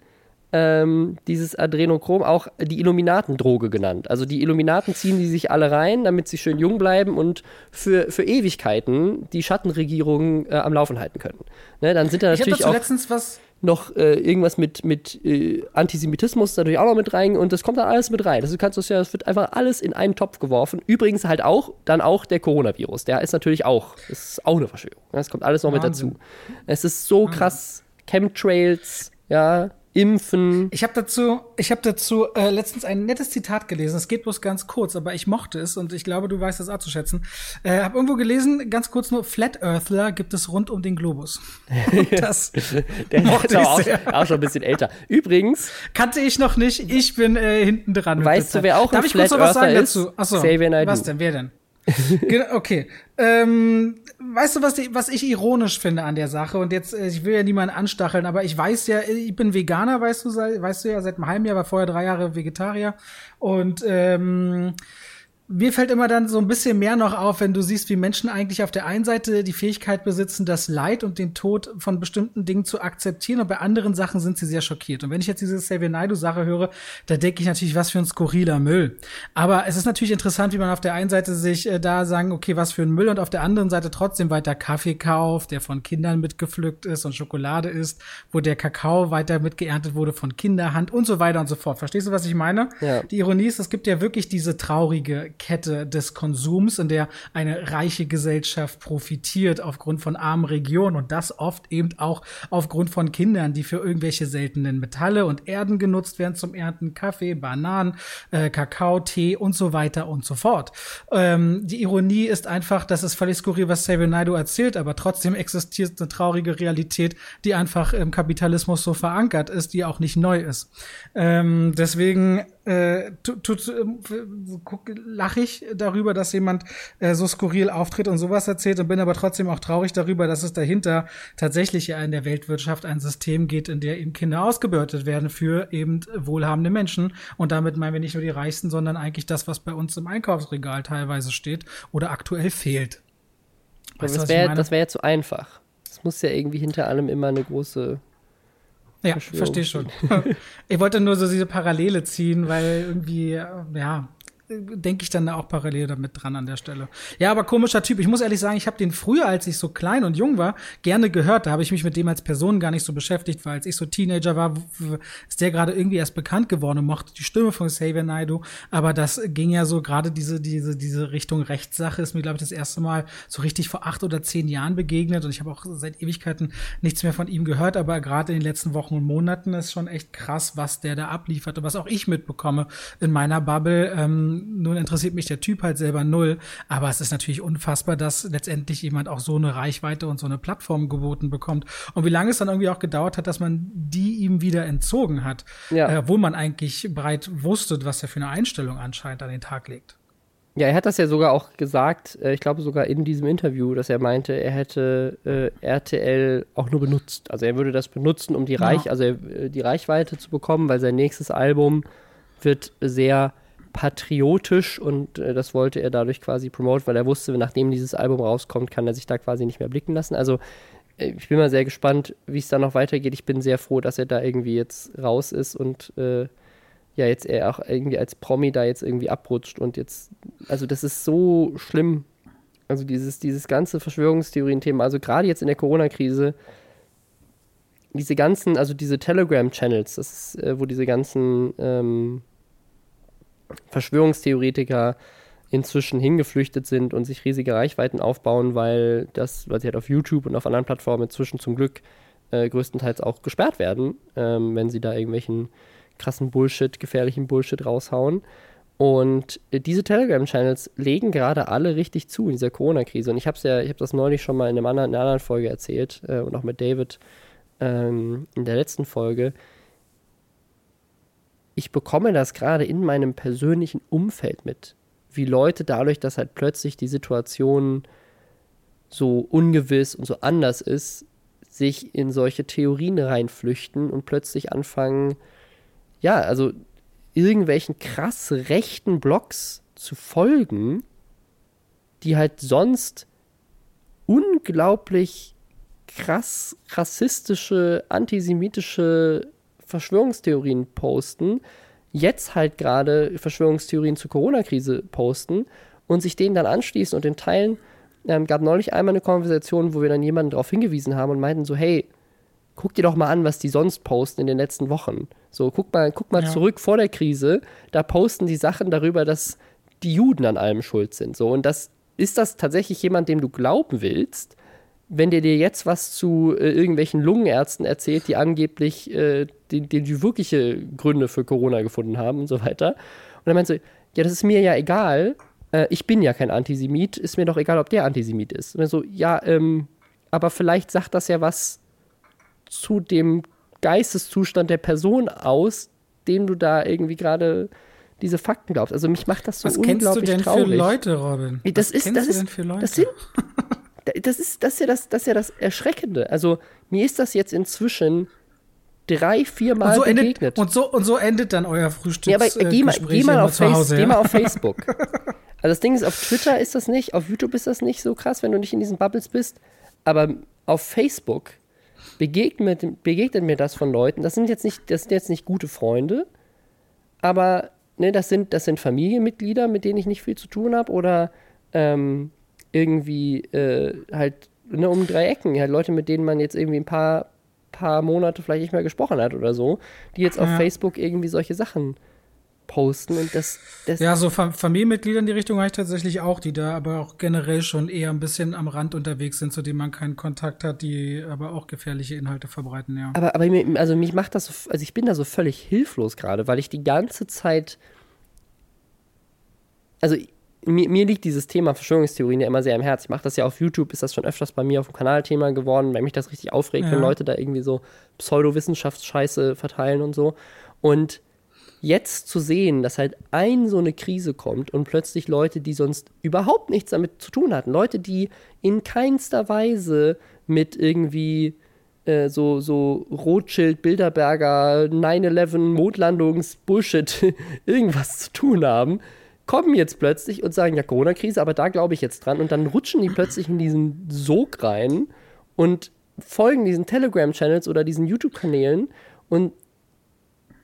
ähm, dieses Adrenochrom auch die Illuminatendroge genannt. Also die Illuminaten ziehen die sich alle rein, damit sie schön jung bleiben und für, für Ewigkeiten die Schattenregierungen äh, am Laufen halten können. Ne, dann sind da Ich habe natürlich dazu auch letztens was. Noch äh, irgendwas mit, mit äh, Antisemitismus natürlich auch noch mit rein und das kommt dann alles mit rein. Das, du kannst das ja, das wird einfach alles in einen Topf geworfen. Übrigens halt auch, dann auch der Coronavirus. Der ist natürlich auch, das ist auch eine Verschwörung. Das kommt alles noch Wahnsinn. mit dazu. Es ist so krass. Chemtrails, ja, Impfen. Ich habe dazu, ich habe dazu äh, letztens ein nettes Zitat gelesen. Es geht bloß ganz kurz, aber ich mochte es und ich glaube, du weißt es auch zu schätzen. Äh, habe irgendwo gelesen, ganz kurz nur: Flat Earthler gibt es rund um den Globus. Und das Der Mochte ich auch, sehr. auch schon ein bisschen älter. Übrigens, kannte ich noch nicht. Ich bin äh, hinten dran. Weißt du, wer auch ein Darf ich kurz Flat was sagen ist? dazu? Achso, was denn? Wer denn? Okay. Ähm, weißt du, was, was ich ironisch finde an der Sache? Und jetzt, äh, ich will ja niemanden anstacheln, aber ich weiß ja, ich bin Veganer, weißt du, weißt du ja, seit einem halben Jahr, war vorher drei Jahre Vegetarier. Und ähm, mir fällt immer dann so ein bisschen mehr noch auf, wenn du siehst, wie Menschen eigentlich auf der einen Seite die Fähigkeit besitzen, das Leid und den Tod von bestimmten Dingen zu akzeptieren und bei anderen Sachen sind sie sehr schockiert. Und wenn ich jetzt diese Xavier Naidoo-Sache höre, da denke ich natürlich, was für ein skurriler Müll. Aber es ist natürlich interessant, wie man auf der einen Seite sich äh, da sagen, okay, was für ein Müll und auf der anderen Seite trotzdem weiter Kaffee kauft, der von Kindern mitgepflückt ist und Schokolade ist, wo der Kakao weiter mitgeerntet wurde von Kinderhand und so weiter und so fort. Verstehst du, was ich meine? Ja. Die Ironie ist, es gibt ja wirklich diese traurige Kette des Konsums, in der eine reiche Gesellschaft profitiert aufgrund von armen Regionen und das oft eben auch aufgrund von Kindern, die für irgendwelche seltenen Metalle und Erden genutzt werden zum Ernten, Kaffee, Bananen, äh, Kakao, Tee und so weiter und so fort. Ähm, die Ironie ist einfach, das ist völlig skurril, was Xavier Naidoo erzählt, aber trotzdem existiert eine traurige Realität, die einfach im Kapitalismus so verankert ist, die auch nicht neu ist. Ähm, deswegen äh, tut, tut, guck- lach ich darüber, dass jemand äh, so skurril auftritt und sowas erzählt und bin aber trotzdem auch traurig darüber, dass es dahinter tatsächlich ja in der Weltwirtschaft ein System geht, in der eben Kinder ausgebeutet werden für eben wohlhabende Menschen. Und damit meinen wir nicht nur die Reichsten, sondern eigentlich das, was bei uns im Einkaufsregal teilweise steht oder aktuell fehlt. Weißt das wäre wär ja zu einfach. Es muss ja irgendwie hinter allem immer eine große Ja, verstehe schon. ich wollte nur so diese Parallele ziehen, weil irgendwie, äh, ja, denke ich dann auch parallel damit dran an der Stelle. Ja, aber komischer Typ. Ich muss ehrlich sagen, ich habe den früher, als ich so klein und jung war, gerne gehört. Da habe ich mich mit dem als Person gar nicht so beschäftigt, weil als ich so Teenager war, ist der gerade irgendwie erst bekannt geworden und mochte die Stimme von Xavier Naidoo. Aber das ging ja so gerade diese, diese, diese Richtung Rechtssache ist mir, glaube ich, das erste Mal so richtig vor acht oder zehn Jahren begegnet. Und ich habe auch seit Ewigkeiten nichts mehr von ihm gehört. Aber gerade in den letzten Wochen und Monaten ist schon echt krass, was der da abliefert und was auch ich mitbekomme in meiner Bubble. Ähm, nun interessiert mich der Typ halt selber null. Aber es ist natürlich unfassbar, dass letztendlich jemand auch so eine Reichweite und so eine Plattform geboten bekommt. Und wie lange es dann irgendwie auch gedauert hat, dass man die ihm wieder entzogen hat. Ja. Äh, obwohl man eigentlich breit wusste, was er für eine Einstellung anscheinend an den Tag legt. Ja, er hat das ja sogar auch gesagt, äh, ich glaube sogar in diesem Interview, dass er meinte, er hätte äh, RTL auch nur benutzt. Also er würde das benutzen, um die, Reich, also äh, die Reichweite zu bekommen, weil sein nächstes Album wird sehr patriotisch und äh, das wollte er dadurch quasi promoten, weil er wusste, nachdem dieses Album rauskommt, kann er sich da quasi nicht mehr blicken lassen. Also äh, ich bin mal sehr gespannt, wie es da noch weitergeht. Ich bin sehr froh, dass er da irgendwie jetzt raus ist und äh, ja, jetzt er auch irgendwie als Promi da jetzt irgendwie abrutscht und jetzt, also das ist so schlimm. Also dieses, dieses ganze Verschwörungstheorien-Thema, also gerade jetzt in der Corona-Krise, diese ganzen, also diese Telegram-Channels, das äh, wo diese ganzen ähm, Verschwörungstheoretiker inzwischen hingeflüchtet sind und sich riesige Reichweiten aufbauen, weil das, weil sie halt auf YouTube und auf anderen Plattformen inzwischen zum Glück äh, größtenteils auch gesperrt werden, ähm, wenn sie da irgendwelchen krassen Bullshit, gefährlichen Bullshit raushauen. Und äh, diese Telegram-Channels legen gerade alle richtig zu in dieser Corona-Krise. Und ich habe ja, ich habe das neulich schon mal in, einem anderen, in einer anderen Folge erzählt äh, und auch mit David ähm, in der letzten Folge. Ich bekomme das gerade in meinem persönlichen Umfeld mit, wie Leute dadurch, dass halt plötzlich die Situation so ungewiss und so anders ist, sich in solche Theorien reinflüchten und plötzlich anfangen, ja, also irgendwelchen krass rechten Blogs zu folgen, die halt sonst unglaublich krass rassistische, antisemitische Verschwörungstheorien posten, jetzt halt gerade Verschwörungstheorien zur Corona-Krise posten und sich denen dann anschließen und den teilen. Ähm, gab neulich einmal eine Konversation, wo wir dann jemanden darauf hingewiesen haben und meinten so, hey, guck dir doch mal an, was die sonst posten in den letzten Wochen. So, guck mal, guck mal ja. zurück vor der Krise, da posten die Sachen darüber, dass die Juden an allem schuld sind. So, und das ist das tatsächlich jemand, dem du glauben willst, wenn der dir jetzt was zu äh, irgendwelchen Lungenärzten erzählt, die angeblich äh, die, die, wirkliche Gründe für Corona gefunden haben und so weiter. Und dann meinst du, ja, das ist mir ja egal, äh, ich bin ja kein Antisemit, ist mir doch egal, ob der Antisemit ist. Und dann so, ja, ähm, aber vielleicht sagt das ja was zu dem Geisteszustand der Person aus, dem du da irgendwie gerade diese Fakten glaubst. Also mich macht das so Was unglaublich traurig. Was kennst du denn traurig. für Leute, Robin? Das Was ist, kennst das du ist, denn für Leute? Das sind, das ist, das ist ja das, das ist ja das Erschreckende. Also mir ist das jetzt inzwischen drei, vier Mal und so begegnet. Endet, und, so, und so endet dann euer Frühstück. Ja, aber äh, geh, mal, geh, mal auf Face, Hause, geh ja? mal auf Facebook. also das Ding ist, auf Twitter ist das nicht, auf YouTube ist das nicht so krass, wenn du nicht in diesen Bubbles bist. Aber auf Facebook begegnet, begegnet mir das von Leuten. Das sind jetzt nicht, das sind jetzt nicht gute Freunde, aber ne, das sind, das sind Familienmitglieder, mit denen ich nicht viel zu tun habe oder ähm, irgendwie äh, halt ne, um drei Ecken, halt Leute, mit denen man jetzt irgendwie ein paar, paar Monate vielleicht nicht mehr gesprochen hat oder so, die jetzt auf Ja. Facebook irgendwie solche Sachen posten und das, das Ja, so Fa Familienmitglieder in die Richtung habe ich tatsächlich auch, die da aber auch generell schon eher ein bisschen am Rand unterwegs sind, zu denen man keinen Kontakt hat, die aber auch gefährliche Inhalte verbreiten, ja. Aber, aber also mich macht das so, also ich bin da so völlig hilflos gerade, weil ich die ganze Zeit, also mir, mir liegt dieses Thema Verschwörungstheorien ja immer sehr am Herz. Ich mache das ja auf YouTube, ist das schon öfters bei mir auf dem Kanal Thema geworden, weil mich das richtig aufregt, Ja. wenn Leute da irgendwie so Pseudowissenschaftsscheiße verteilen und so. Und jetzt zu sehen, dass halt ein so eine Krise kommt und plötzlich Leute, die sonst überhaupt nichts damit zu tun hatten, Leute, die in keinster Weise mit irgendwie äh, so, so Rothschild, Bilderberger, 9-11, Mondlandungs, Bullshit, irgendwas zu tun haben, kommen jetzt plötzlich und sagen, ja, Corona-Krise, aber da glaube ich jetzt dran. Und dann rutschen die plötzlich in diesen Sog rein und folgen diesen Telegram-Channels oder diesen YouTube-Kanälen und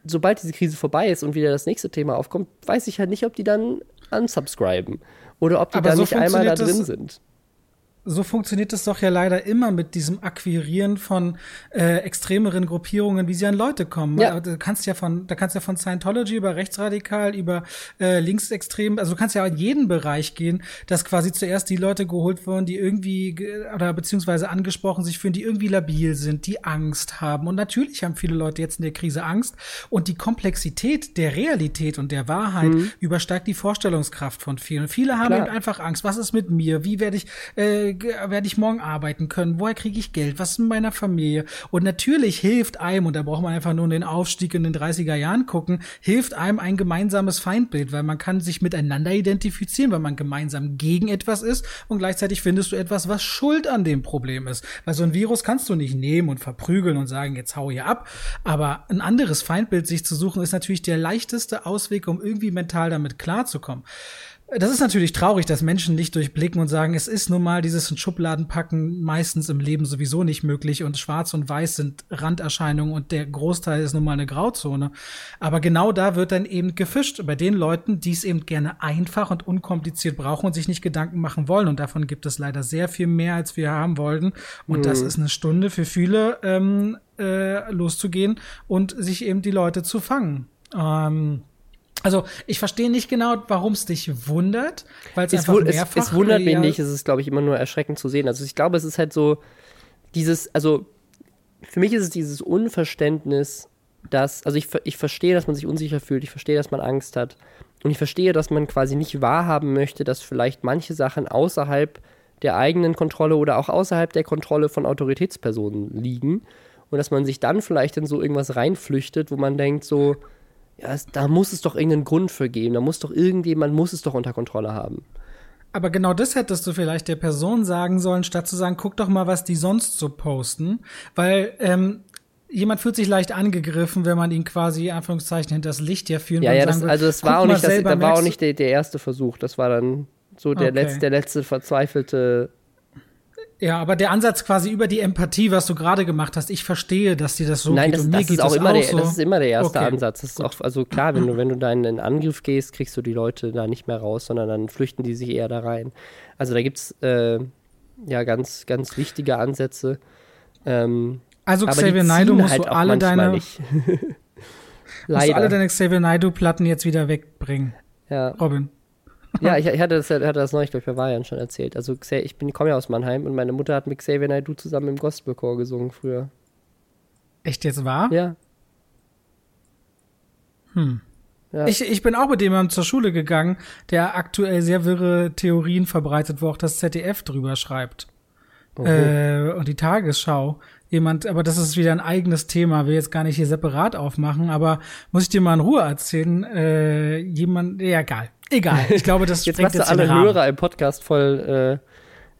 sobald diese Krise vorbei ist und wieder das nächste Thema aufkommt, weiß ich halt nicht, ob die dann unsubscriben oder ob die Aber dann so nicht einmal da drin sind. So funktioniert es doch ja leider immer mit diesem Akquirieren von äh, extremeren Gruppierungen, wie sie an Leute kommen. Ja. Da kannst ja von, da kannst ja von Scientology über rechtsradikal, über äh, linksextrem, also du kannst ja in jeden Bereich gehen, dass quasi zuerst die Leute geholt wurden, die irgendwie ge- oder beziehungsweise angesprochen sich fühlen, die irgendwie labil sind, die Angst haben. Und natürlich haben viele Leute jetzt in der Krise Angst. Und die Komplexität der Realität und der Wahrheit übersteigt die Vorstellungskraft von vielen. Viele haben Klar. eben einfach Angst. Was ist mit mir? Wie werde ich äh, werde ich morgen arbeiten können? Woher kriege ich Geld? Was ist mit meiner Familie? Und natürlich hilft einem, und da braucht man einfach nur den Aufstieg in den 30er Jahren gucken, hilft einem ein gemeinsames Feindbild, weil man kann sich miteinander identifizieren, weil man gemeinsam gegen etwas ist und gleichzeitig findest du etwas, was schuld an dem Problem ist. Weil so ein Virus kannst du nicht nehmen und verprügeln und sagen, jetzt hau hier ab. Aber ein anderes Feindbild sich zu suchen, ist natürlich der leichteste Ausweg, um irgendwie mental damit klarzukommen. Das ist natürlich traurig, dass Menschen nicht durchblicken und sagen, es ist nun mal dieses in Schubladen packen meistens im Leben sowieso nicht möglich und schwarz und weiß sind Randerscheinungen und der Großteil ist nun mal eine Grauzone. Aber genau da wird dann eben gefischt bei den Leuten, die es eben gerne einfach und unkompliziert brauchen und sich nicht Gedanken machen wollen. Und davon gibt es leider sehr viel mehr, als wir haben wollten. Und mhm. das ist eine Stunde für viele, ähm, äh, loszugehen und sich eben die Leute zu fangen. Ähm, also ich verstehe nicht genau, warum es dich wundert, weil es einfach mehrfach... Es, es wundert mich nicht, es ist, glaube ich, immer nur erschreckend zu sehen. Also ich glaube, es ist halt so dieses, also für mich ist es dieses Unverständnis, dass, also ich, ich verstehe, dass man sich unsicher fühlt, ich verstehe, dass man Angst hat und ich verstehe, dass man quasi nicht wahrhaben möchte, dass vielleicht manche Sachen außerhalb der eigenen Kontrolle oder auch außerhalb der Kontrolle von Autoritätspersonen liegen und dass man sich dann vielleicht in so irgendwas reinflüchtet, wo man denkt so, ja, es, da muss es doch irgendeinen Grund für geben. Da muss doch irgendjemand, muss es doch unter Kontrolle haben. Aber genau das hättest du vielleicht der Person sagen sollen, statt zu sagen, guck doch mal, was die sonst so posten. Weil ähm, jemand fühlt sich leicht angegriffen, wenn man ihn quasi Anführungszeichen hinter das Licht ja führen ja, ja, das, also es war auch nicht, das, da war auch nicht der, der erste Versuch. Das war dann so der okay. letzte, der letzte verzweifelte ja, aber der Ansatz quasi über die Empathie, was du gerade gemacht hast, ich verstehe, dass dir das so Nein, geht das, mir das geht ist auch immer auch der, so. Das ist immer der erste okay. Ansatz. Das ist auch, also klar, wenn du, wenn du da in einen Angriff gehst, kriegst du die Leute da nicht mehr raus, sondern dann flüchten die sich eher da rein. Also da gibt's äh, ja ganz, ganz wichtige Ansätze. Ähm, also Xavier Naidoo musst halt du alle deine musst du alle deine Xavier Naidoo Platten jetzt wieder wegbringen. Ja. Robin. Ja, ich, ich, hatte das, hatte das neulich, glaube ich, bei Varian schon erzählt. Also ich komme ja aus Mannheim und meine Mutter hat mit Xavier Naidoo zusammen im Gospelchor gesungen früher. Echt jetzt wahr? Ja. Hm. Ja. Ich, ich bin auch mit jemandem zur Schule gegangen, der aktuell sehr wirre Theorien verbreitet, wo auch das ZDF drüber schreibt. Äh, und die Tagesschau. Jemand, aber das ist wieder ein eigenes Thema, will jetzt gar nicht hier separat aufmachen, aber muss ich dir mal in Ruhe erzählen, äh, jemand, ja, egal. Egal, ich glaube, das jetzt machst du alle Hörer im Podcast voll äh,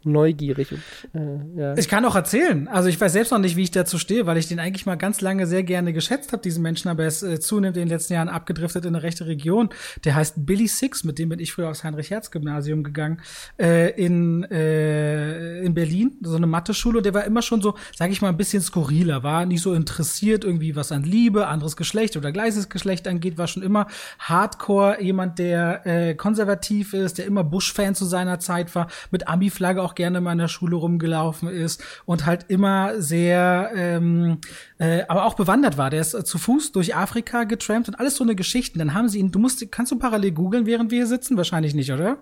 neugierig. Und, äh, ja. Ich kann auch erzählen. Also ich weiß selbst noch nicht, wie ich dazu stehe, weil ich den eigentlich mal ganz lange sehr gerne geschätzt habe, diesen Menschen, aber er ist äh, zunehmend in den letzten Jahren abgedriftet in eine rechte Region. Der heißt Billy Six, mit dem bin ich früher aufs Heinrich-Herz-Gymnasium gegangen, äh, in, äh, in Berlin, so eine Mathe-Schule. Der war immer schon so, sage ich mal, ein bisschen skurriler, war nicht so interessiert irgendwie, was an Liebe, anderes Geschlecht oder gleiches Geschlecht angeht, war schon immer Hardcore, jemand, der äh, konservativ ist, der immer Bush-Fan zu seiner Zeit war, mit Ami-Flagge auch gerne mal in der Schule rumgelaufen ist und halt immer sehr, ähm, äh, aber auch bewandert war. Der ist äh, zu Fuß durch Afrika getrampt und alles so eine Geschichten. Dann haben sie ihn, du musst, kannst du parallel googeln, während wir hier sitzen? Wahrscheinlich nicht, oder?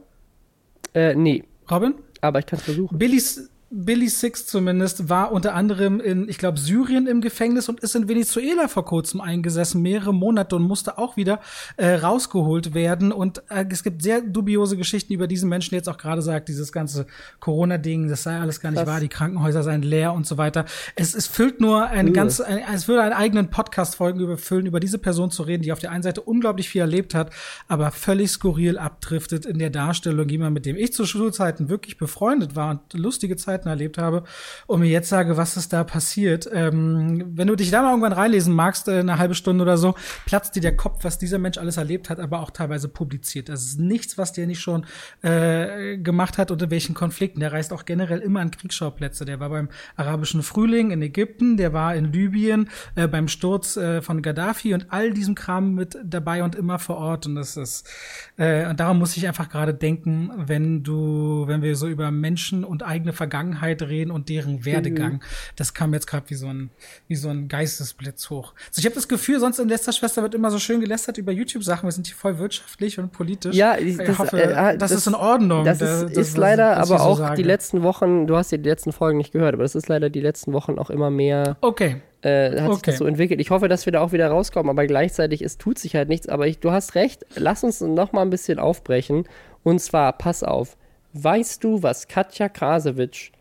Äh, nee. Robin? Aber ich kann es versuchen. Billys, Billy Six zumindest war unter anderem in, ich glaube, Syrien im Gefängnis und ist in Venezuela vor kurzem eingesessen, mehrere Monate und musste auch wieder äh, rausgeholt werden. Und äh, es gibt sehr dubiose Geschichten über diesen Menschen, jetzt auch gerade sagt, dieses ganze Corona-Ding, das sei alles gar nicht Was? wahr, die Krankenhäuser seien leer und so weiter. Es, es füllt nur ein ganz, ein, es würde einen eigenen Podcast-Folgen überfüllen, über diese Person zu reden, die auf der einen Seite unglaublich viel erlebt hat, aber völlig skurril abdriftet in der Darstellung, jemand, mit dem ich zu Schulzeiten wirklich befreundet war und lustige Zeiten Zeiten erlebt habe und mir jetzt sage, was ist da passiert. Ähm, wenn du dich da mal irgendwann reinlesen magst, äh, eine halbe Stunde oder so, platzt dir der Kopf, was dieser Mensch alles erlebt hat, aber auch teilweise publiziert. Das ist nichts, was der nicht schon äh, gemacht hat unter welchen Konflikten. Der reist auch generell immer an Kriegsschauplätze. Der war beim arabischen Frühling in Ägypten, der war in Libyen äh, beim Sturz äh, von Gaddafi und all diesem Kram mit dabei und immer vor Ort. Und das ist äh, und darum muss ich einfach gerade denken, wenn du, wenn wir so über Menschen und eigene Vergangenheit Vergangenheit reden und deren Werdegang. Mhm. Das kam jetzt gerade wie so ein wie so ein Geistesblitz hoch. Also ich habe das Gefühl, sonst in letzter Schwester wird immer so schön gelästert über YouTube-Sachen. Wir sind hier voll wirtschaftlich und politisch. Ja, ich, das, hoffe, äh, das, das, ist in Ordnung. Das, das ist, ist leider aber auch so die letzten Wochen. Du hast ja die letzten Folgen nicht gehört, aber das ist leider die letzten Wochen auch immer mehr. Okay äh, hat okay. sich das so entwickelt. Ich hoffe, dass wir da auch wieder rauskommen, aber gleichzeitig, es tut sich halt nichts. Aber ich, du hast recht, lass uns noch mal ein bisschen aufbrechen. Und zwar, pass auf, weißt du, was Katja Krasewitsch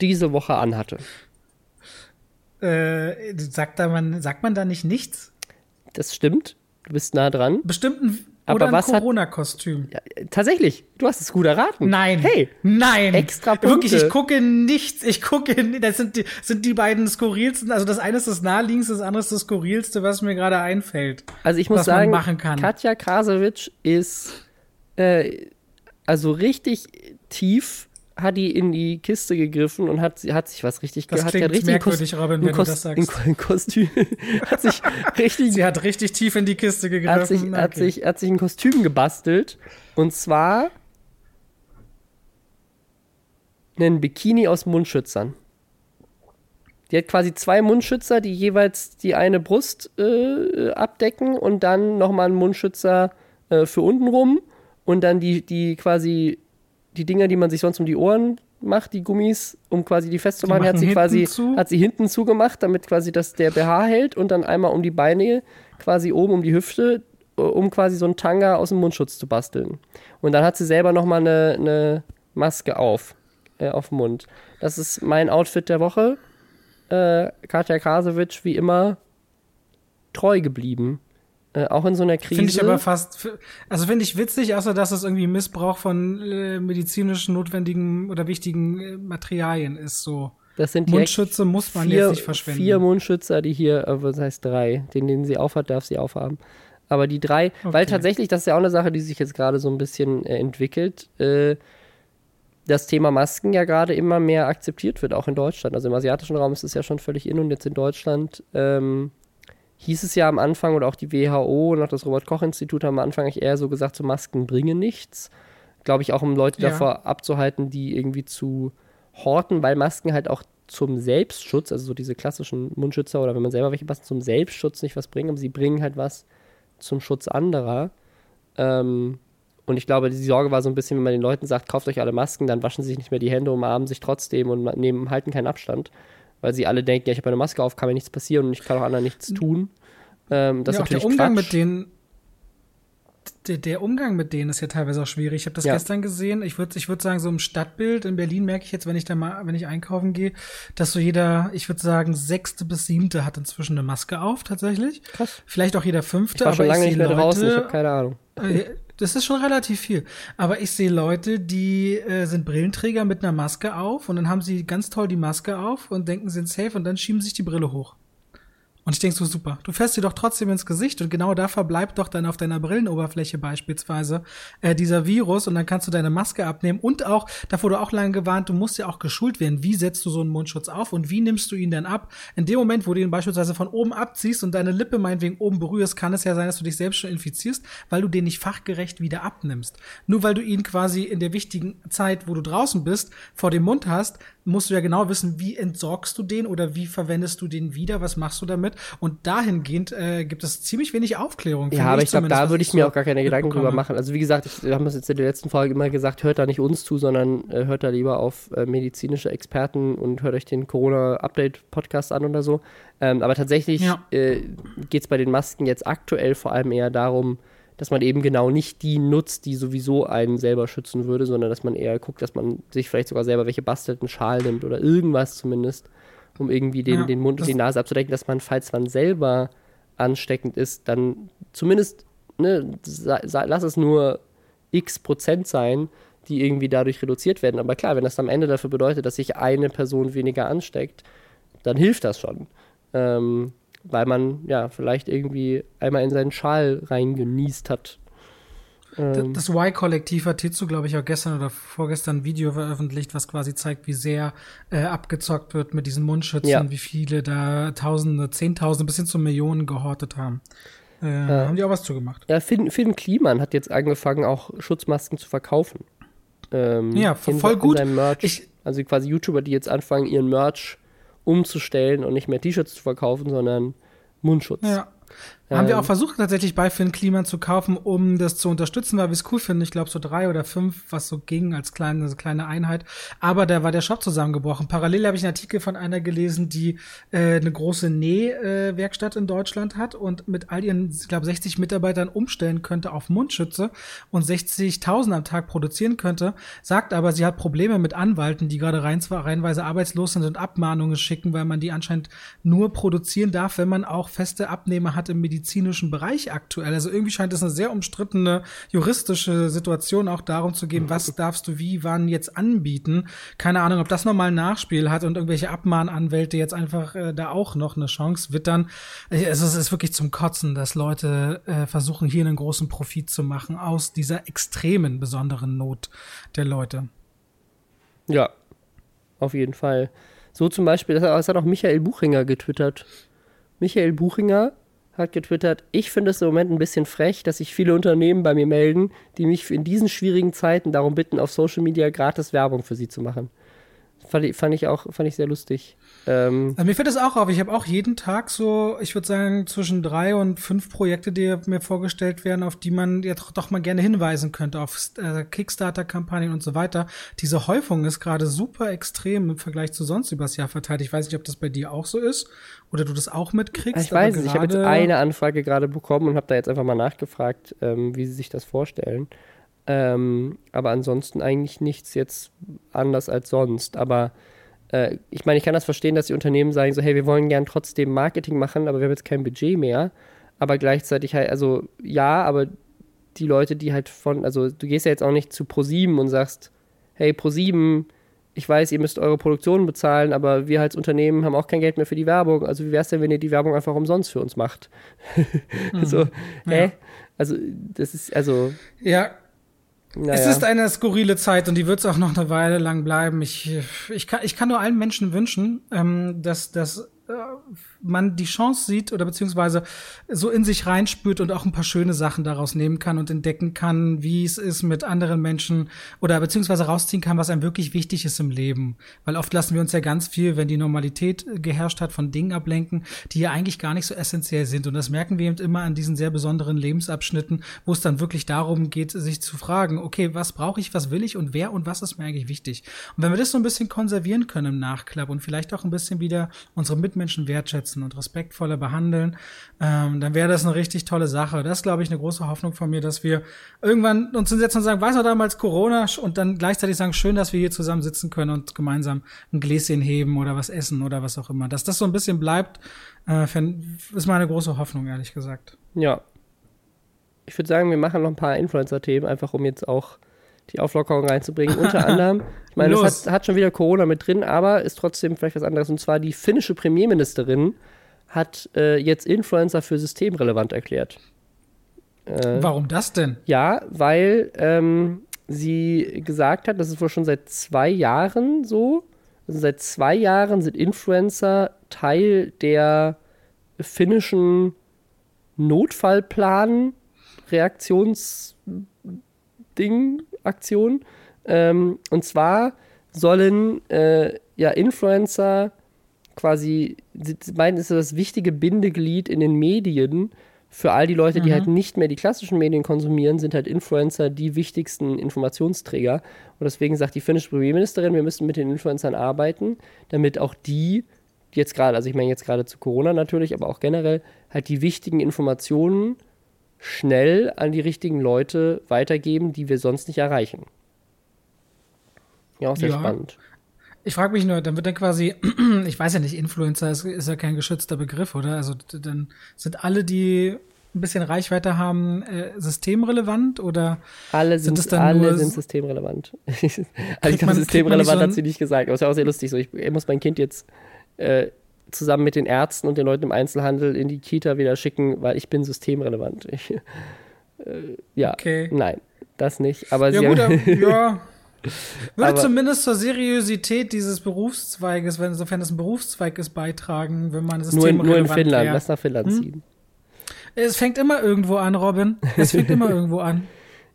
diese Woche anhatte. Äh, sagt, da man, sagt man da nicht nichts? Das stimmt. Du bist nah dran. Aber oder ein hat- Corona-Kostüm. Ja, tatsächlich, du hast es gut erraten. Nein. Hey, Nein. Extra Punkte. Wirklich, ich gucke nichts. Ich gucke, das sind die, sind die beiden skurrilsten. Also das eine ist das naheliegendste, das andere ist das skurrilste, was mir gerade einfällt. also ich muss was man sagen, machen kann. Katja Krasowitsch ist äh, also richtig tief hat die in die Kiste gegriffen und hat, hat sich was richtig Das hat klingt ja richtig merkwürdig, Kos- Robin, wenn du Kos- das sagst. Ein Kostüm hat sich richtig Sie hat richtig tief in die Kiste gegriffen. hat sich, hat, Okay. sich, hat sich ein Kostüm gebastelt. Und zwar einen Bikini aus Mundschützern. Die hat quasi zwei Mundschützer, die jeweils die eine Brust äh, abdecken und dann nochmal einen Mundschützer äh, für unten rum und dann die, die quasi die Dinger, die man sich sonst um die Ohren macht, die Gummis, um quasi die festzumachen, Die hat sie quasi hinten zu? hat sie hinten zugemacht, damit quasi das der BH hält und dann einmal um die Beine, quasi oben um die Hüfte, äh, um quasi so einen Tanga aus dem Mundschutz zu basteln. Und dann hat sie selber nochmal eine, eine Maske auf, äh, auf dem Mund. Das ist mein Outfit der Woche. Äh, Katja Krasowitsch, wie immer, treu geblieben. Äh, auch in so einer Krise. Finde ich aber fast, also finde ich witzig, außer dass es irgendwie Missbrauch von äh, medizinisch notwendigen oder wichtigen äh, Materialien ist, so. das sind Mundschütze muss man vier, jetzt nicht verschwenden. vier Mundschützer, die hier, äh, was heißt drei? Den, den sie aufhat, darf sie aufhaben. Aber die drei, weil Okay. tatsächlich, das ist ja auch eine Sache, die sich jetzt gerade so ein bisschen äh, entwickelt, äh, das Thema Masken ja gerade immer mehr akzeptiert wird, auch in Deutschland. Also im asiatischen Raum ist es ja schon völlig in und jetzt in Deutschland ähm, hieß es ja am Anfang oder auch die WHO und auch das Robert-Koch-Institut haben am Anfang eigentlich eher so gesagt, so Masken bringen nichts. Glaube ich auch, um Leute Ja. davor abzuhalten, die irgendwie zu horten, weil Masken halt auch zum Selbstschutz, also so diese klassischen Mundschützer oder wenn man selber welche passt, zum Selbstschutz nicht was bringen, aber sie bringen halt was zum Schutz anderer. Ähm, und ich glaube, die Sorge war so ein bisschen, wenn man den Leuten sagt, kauft euch alle Masken, dann waschen sie sich nicht mehr die Hände, umarmen sich trotzdem und nehmen, halten keinen Abstand. Weil sie alle denken, ja, ich habe eine Maske auf, kann mir nichts passieren und ich kann auch anderen nichts tun. Ähm, das ja, ist auch der natürlich Umgang Quatsch. mit denen, der, der Umgang mit denen ist ja teilweise auch schwierig. Ich habe das Ja. gestern gesehen. Ich würde ich würd sagen, so im Stadtbild in Berlin merke ich jetzt, wenn ich da mal, wenn ich einkaufen gehe, dass so jeder, ich würde sagen, sechste bis siebte hat inzwischen eine Maske auf, tatsächlich. Krass. Vielleicht auch jeder fünfte, Ich war schon aber lange ich nicht mehr draußen, ich Leute- habe keine Ahnung. Äh, Das ist schon relativ viel. Aber ich sehe Leute, die äh, sind Brillenträger mit einer Maske auf und dann haben sie ganz toll die Maske auf und denken, sie sind safe und dann schieben sich die Brille hoch. Und ich denke so, super, du fährst dir doch trotzdem ins Gesicht und genau da verbleibt doch dann auf deiner Brillenoberfläche beispielsweise äh, dieser Virus und dann kannst du deine Maske abnehmen und auch, davor du auch lange gewarnt, du musst ja auch geschult werden, wie setzt du so einen Mundschutz auf und wie nimmst du ihn dann ab? In dem Moment, wo du ihn beispielsweise von oben abziehst und deine Lippe meinetwegen oben berührst, kann es ja sein, dass du dich selbst schon infizierst, weil du den nicht fachgerecht wieder abnimmst. Nur weil du ihn quasi in der wichtigen Zeit, wo du draußen bist, vor dem Mund hast, musst du ja genau wissen, wie entsorgst du den oder wie verwendest du den wieder, was machst du damit? Und dahingehend äh, gibt es ziemlich wenig Aufklärung. Ja, aber ich glaube, da würde ich mir so auch gar keine Gedanken drüber machen. Also wie gesagt, ich, wir haben das jetzt in der letzten Folge immer gesagt, hört da nicht uns zu, sondern äh, hört da lieber auf äh, medizinische Experten und hört euch den Corona-Update-Podcast an oder so. Ähm, aber tatsächlich Ja. äh, geht es bei den Masken jetzt aktuell vor allem eher darum, dass man eben genau nicht die nutzt, die sowieso einen selber schützen würde, sondern dass man eher guckt, dass man sich vielleicht sogar selber welche bastelten Schal nimmt oder irgendwas zumindest, um irgendwie den, Ja, den Mund und die Nase abzudecken, dass man, falls man selber ansteckend ist, dann zumindest, ne, lass es nur x Prozent sein, die irgendwie dadurch reduziert werden. Aber klar, wenn das am Ende dafür bedeutet, dass sich eine Person weniger ansteckt, dann hilft das schon. Ähm, weil man ja vielleicht irgendwie einmal in seinen Schal reingenießt hat. Ähm, Das Y-Kollektiv hat hierzu, glaube ich, auch gestern oder vorgestern ein Video veröffentlicht, was quasi zeigt, wie sehr äh, abgezockt wird mit diesen Mundschützen, Ja. wie viele da Tausende, Zehntausende bis hin zu Millionen gehortet haben. Äh, Haben die auch was zugemacht. ja, Finn, Finn Kliman hat jetzt angefangen, auch Schutzmasken zu verkaufen. Ähm, Ja, in, voll in gut. seinem Merch. Ich- also quasi YouTuber, die jetzt anfangen, ihren Merch umzustellen und nicht mehr T-Shirts zu verkaufen, sondern Mundschutz. Ja. Haben wir auch versucht, tatsächlich bei Finn Kliman zu kaufen, um das zu unterstützen, weil wir es cool finden. Ich glaube, so drei oder fünf, was so ging als kleine, so kleine Einheit. Aber da war der Shop zusammengebrochen. Parallel habe ich einen Artikel von einer gelesen, die äh, eine große Nähwerkstatt äh, in Deutschland hat und mit all ihren, ich glaube, 60 Mitarbeitern umstellen könnte auf Mundschütze und 60.000 am Tag produzieren könnte. Sagt aber, sie hat Probleme mit Anwalten, die gerade rein, reinweise arbeitslos sind und Abmahnungen schicken, weil man die anscheinend nur produzieren darf, wenn man auch feste Abnehmer hat im Medizin medizinischen Bereich aktuell. Also irgendwie scheint es eine sehr umstrittene juristische Situation auch darum zu geben, was darfst du wie, wann jetzt anbieten. Keine Ahnung, ob das nochmal ein Nachspiel hat und irgendwelche Abmahnanwälte jetzt einfach äh, da auch noch eine Chance wittern. Also es ist wirklich zum Kotzen, dass Leute äh, versuchen, hier einen großen Profit zu machen aus dieser extremen besonderen Not der Leute. Ja, auf jeden Fall. So zum Beispiel, das hat auch Michael Buchinger getwittert. Michael Buchinger hat getwittert, ich finde es im Moment ein bisschen frech, dass sich viele Unternehmen bei mir melden, die mich in diesen schwierigen Zeiten darum bitten, auf Social Media gratis Werbung für sie zu machen. Fand ich, fand ich auch, fand ich sehr lustig. Ähm, also mir fällt das auch auf. Ich habe auch jeden Tag so, ich würde sagen, zwischen drei und fünf Projekte, die mir vorgestellt werden, auf die man ja doch, doch mal gerne hinweisen könnte, auf äh, Kickstarter-Kampagnen und so weiter. Diese Häufung ist gerade super extrem im Vergleich zu sonst übers Jahr verteilt. Ich weiß nicht, ob das bei dir auch so ist oder du das auch mitkriegst. Ich weiß nicht, ich habe jetzt eine Anfrage gerade bekommen und habe da jetzt einfach mal nachgefragt, ähm, wie sie sich das vorstellen. Ähm, aber ansonsten eigentlich nichts jetzt anders als sonst. Aber äh, ich meine, ich kann das verstehen, dass die Unternehmen sagen so, hey, wir wollen gern trotzdem Marketing machen, aber wir haben jetzt kein Budget mehr. Aber gleichzeitig halt, also ja, aber die Leute, die halt von, also du gehst ja jetzt auch nicht zu ProSieben und sagst, hey, ProSieben, ich weiß, ihr müsst eure Produktion bezahlen, aber wir als Unternehmen haben auch kein Geld mehr für die Werbung. Also wie wäre es denn, wenn ihr die Werbung einfach umsonst für uns macht? mhm. so, hä? Ja. Also, das ist, also. Ja, naja. Es ist eine skurrile Zeit und die wird es auch noch eine Weile lang bleiben. Ich, ich, kann, ich kann nur allen Menschen wünschen, ähm, dass, dass äh, man die Chance sieht oder beziehungsweise so in sich reinspürt und auch ein paar schöne Sachen daraus nehmen kann und entdecken kann, wie es ist mit anderen Menschen oder beziehungsweise rausziehen kann, was einem wirklich wichtig ist im Leben. Weil oft lassen wir uns ja ganz viel, wenn die Normalität geherrscht hat, von Dingen ablenken, die ja eigentlich gar nicht so essentiell sind. Und das merken wir eben immer an diesen sehr besonderen Lebensabschnitten, wo es dann wirklich darum geht, sich zu fragen, okay, was brauche ich, was will ich und wer und was ist mir eigentlich wichtig? Und wenn wir das so ein bisschen konservieren können im Nachklapp und vielleicht auch ein bisschen wieder unsere Mitmenschen wertschätzen, wertschätzen und respektvoller behandeln, ähm, dann wäre das eine richtig tolle Sache. Das ist, glaube ich, eine große Hoffnung von mir, dass wir irgendwann uns hinsetzen und sagen, weiß noch damals Corona und dann gleichzeitig sagen, schön, dass wir hier zusammen sitzen können und gemeinsam ein Gläschen heben oder was essen oder was auch immer. Dass das so ein bisschen bleibt, äh, ist meine große Hoffnung, ehrlich gesagt. Ja. Ich würde sagen, wir machen noch ein paar Influencer-Themen, einfach um jetzt auch die Auflockerung reinzubringen. Unter anderem, ich meine, es hat, hat, schon wieder Corona mit drin, aber ist trotzdem vielleicht was anderes. Und zwar die finnische Premierministerin hat äh, jetzt Influencer für systemrelevant erklärt. Äh, Warum das denn? Ja, weil ähm, sie gesagt hat, das ist wohl schon seit zwei Jahren so. Also seit zwei Jahren sind Influencer Teil der finnischen Notfallplan Reaktionsding Aktion. Ähm, und zwar sollen äh, ja Influencer quasi, sie meinen, ist das wichtige Bindeglied in den Medien für all die Leute, die mhm. halt nicht mehr die klassischen Medien konsumieren, sind halt Influencer die wichtigsten Informationsträger. Und deswegen sagt die finnische Premierministerin, wir müssen mit den Influencern arbeiten, damit auch die jetzt gerade, also ich meine jetzt gerade zu Corona natürlich, aber auch generell, halt die wichtigen Informationen schnell an die richtigen Leute weitergeben, die wir sonst nicht erreichen. Ja, auch sehr ja. spannend. Ich frage mich nur, dann wird dann quasi, ich weiß ja nicht, Influencer ist, ist, ja kein geschützter Begriff, oder? Also dann sind alle, die ein bisschen Reichweite haben, äh, systemrelevant oder alle sind, sind alle sind systemrelevant. also ich glaube, systemrelevant so hat sie nicht gesagt, aber es ist ja auch sehr lustig. So, ich, ich muss mein Kind jetzt äh, zusammen mit den Ärzten und den Leuten im Einzelhandel in die Kita wieder schicken, weil ich bin systemrelevant. Ich, äh, ja, okay. nein, das nicht. Aber ja, sie gut, haben, ja. Würde aber, zumindest zur Seriosität dieses Berufszweiges, wenn, sofern es ein Berufszweig ist, beitragen, wenn man Systemrelevant Nur in, nur in Finnland, lass nach Finnland hm? ziehen. Es fängt immer irgendwo an, Robin. Es fängt immer irgendwo an.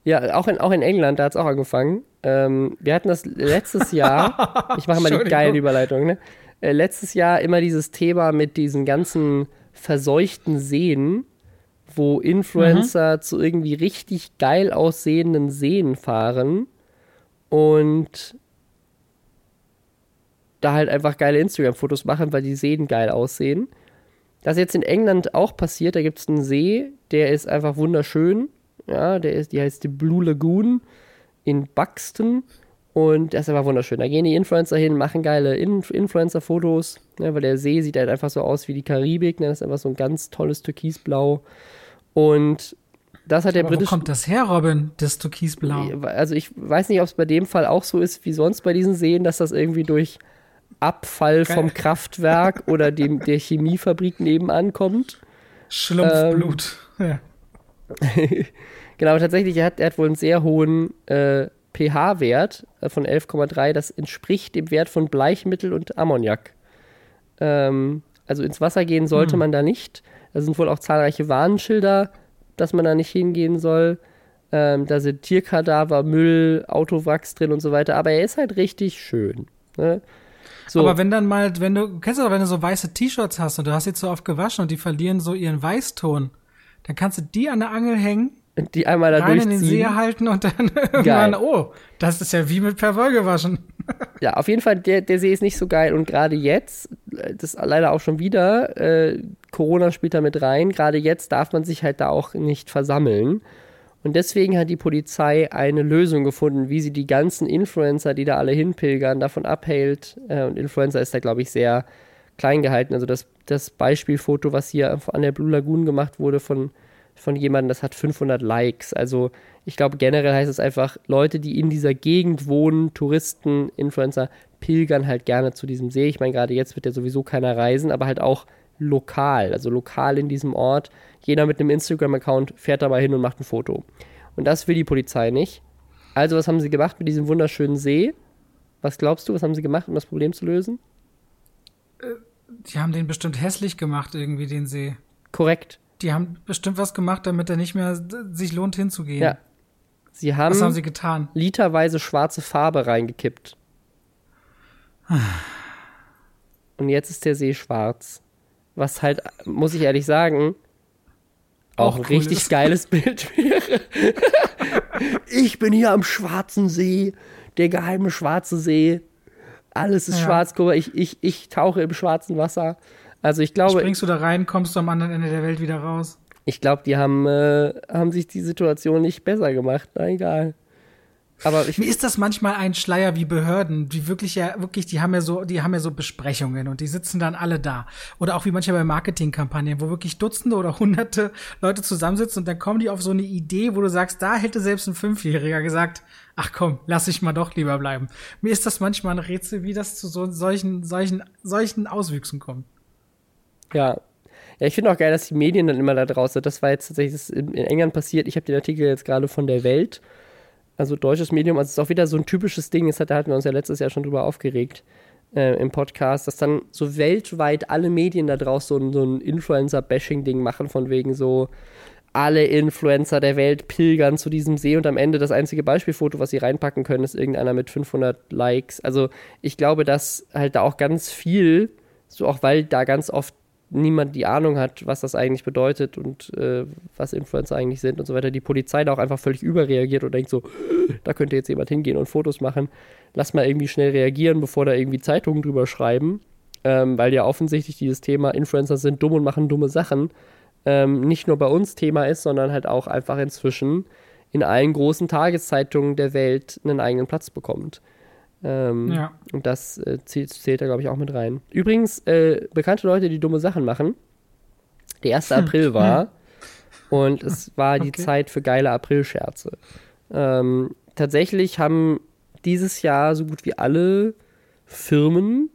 Ja, auch in, auch in England, da hat es auch angefangen. Ähm, wir hatten das letztes Jahr. ich mache mal die geile Überleitung, ne? Äh, letztes Jahr immer dieses Thema mit diesen ganzen verseuchten Seen, wo Influencer mhm. zu irgendwie richtig geil aussehenden Seen fahren und da halt einfach geile Instagram-Fotos machen, weil die Seen geil aussehen. Das ist jetzt in England auch passiert. Da gibt es einen See, der ist einfach wunderschön. Ja, der ist, die heißt die Blue Lagoon in Buxton. Und das ist einfach wunderschön. Da gehen die Influencer hin, machen geile In Influencer-Fotos, ne, weil der See sieht halt einfach so aus wie die Karibik. Ne, das ist einfach so ein ganz tolles Türkisblau. Und das hat der britische. Wo kommt das her, Robin, das Türkisblau? Also ich weiß nicht, ob es bei dem Fall auch so ist wie sonst bei diesen Seen, dass das irgendwie durch Abfall Geil. vom Kraftwerk oder dem, der Chemiefabrik nebenan kommt. Schlumpfblut. Ähm, ja. genau, tatsächlich, er hat, er hat wohl einen sehr hohen äh, pH-Wert äh, von 11,3. Das entspricht dem Wert von Bleichmittel und Ammoniak. Ähm, also ins Wasser gehen sollte hm. man da nicht. Da sind wohl auch zahlreiche Warnschilder, dass man da nicht hingehen soll. Ähm, da sind Tierkadaver, Müll, Autowachs drin und so weiter. Aber er ist halt richtig schön. Ne? So. Aber wenn dann mal, wenn du, kennst du doch, wenn du so weiße T-Shirts hast und du hast sie zu oft gewaschen und die verlieren so ihren Weißton, dann kannst du die an der Angel hängen, die einmal da rein in den See halten und dann irgendwann, oh, das ist ja wie mit Perwoll gewaschen. ja, auf jeden Fall, der, der See ist nicht so geil und gerade jetzt, das leider auch schon wieder, äh, Corona spielt da mit rein, gerade jetzt darf man sich halt da auch nicht versammeln. Und deswegen hat die Polizei eine Lösung gefunden, wie sie die ganzen Influencer, die da alle hinpilgern, davon abhält. Äh, und Influencer ist da, glaube ich, sehr klein gehalten. Also das, das Beispielfoto, was hier an der Blue Lagoon gemacht wurde von, von jemandem, das hat 500 Likes. Also ich glaube, generell heißt es einfach, Leute, die in dieser Gegend wohnen, Touristen, Influencer, pilgern halt gerne zu diesem See. Ich meine, gerade jetzt wird ja sowieso keiner reisen, aber halt auch lokal, also lokal in diesem Ort. Jeder mit einem Instagram-Account fährt da mal hin und macht ein Foto. Und das will die Polizei nicht. Also, was haben sie gemacht mit diesem wunderschönen See? Was glaubst du, was haben sie gemacht, um das Problem zu lösen? Äh, die haben den bestimmt hässlich gemacht, irgendwie, den See. Korrekt. Die haben bestimmt was gemacht, damit er nicht mehr sich lohnt hinzugehen. Ja. Sie haben, was haben sie getan? Literweise schwarze Farbe reingekippt. Und jetzt ist der See schwarz was halt, muss ich ehrlich sagen, auch, auch ein cool richtig ist. geiles Bild wäre. ich bin hier am Schwarzen See, der geheime Schwarze See. Alles ist ja. schwarz, guck mal, ich, ich, ich tauche im schwarzen Wasser. Also ich glaube. Springst du da rein, kommst du am anderen Ende der Welt wieder raus. Ich glaube, die haben, äh, haben sich die Situation nicht besser gemacht. Na egal. Aber ich, mir ist das manchmal ein Schleier wie Behörden, die wirklich ja wirklich, die haben ja so, die haben ja so Besprechungen und die sitzen dann alle da. Oder auch wie manchmal bei Marketingkampagnen, wo wirklich Dutzende oder Hunderte Leute zusammensitzen und dann kommen die auf so eine Idee, wo du sagst, da hätte selbst ein Fünfjähriger gesagt, ach komm, lass ich mal doch lieber bleiben. Mir ist das manchmal ein Rätsel, wie das zu so solchen, solchen, solchen Auswüchsen kommt. Ja, ja, ich finde auch geil, dass die Medien dann immer da draußen sind. Das war jetzt tatsächlich in England passiert. Ich habe den Artikel jetzt gerade von der Welt also deutsches Medium, also es ist auch wieder so ein typisches Ding, da hatten wir uns ja letztes Jahr schon drüber aufgeregt äh, im Podcast, dass dann so weltweit alle Medien da draußen so so ein Influencer-Bashing-Ding machen, von wegen so, alle Influencer der Welt pilgern zu diesem See und am Ende das einzige Beispielfoto, was sie reinpacken können, ist irgendeiner mit 500 Likes. Also ich glaube, dass halt da auch ganz viel, so auch weil da ganz oft niemand die Ahnung hat, was das eigentlich bedeutet und äh, was Influencer eigentlich sind und so weiter, die Polizei da auch einfach völlig überreagiert und denkt so, da könnte jetzt jemand hingehen und Fotos machen. Lass mal irgendwie schnell reagieren, bevor da irgendwie Zeitungen drüber schreiben, ähm, weil ja offensichtlich dieses Thema Influencer sind dumm und machen dumme Sachen ähm, nicht nur bei uns Thema ist, sondern halt auch einfach inzwischen in allen großen Tageszeitungen der Welt einen eigenen Platz bekommt. Ähm, ja. Und das äh, zählt, zählt da, glaube ich, auch mit rein. Übrigens, äh, bekannte Leute, die dumme Sachen machen. Der 1. Hm. April war und es war die okay. Zeit für geile Aprilscherze. Ähm, tatsächlich haben dieses Jahr so gut wie alle Firmen,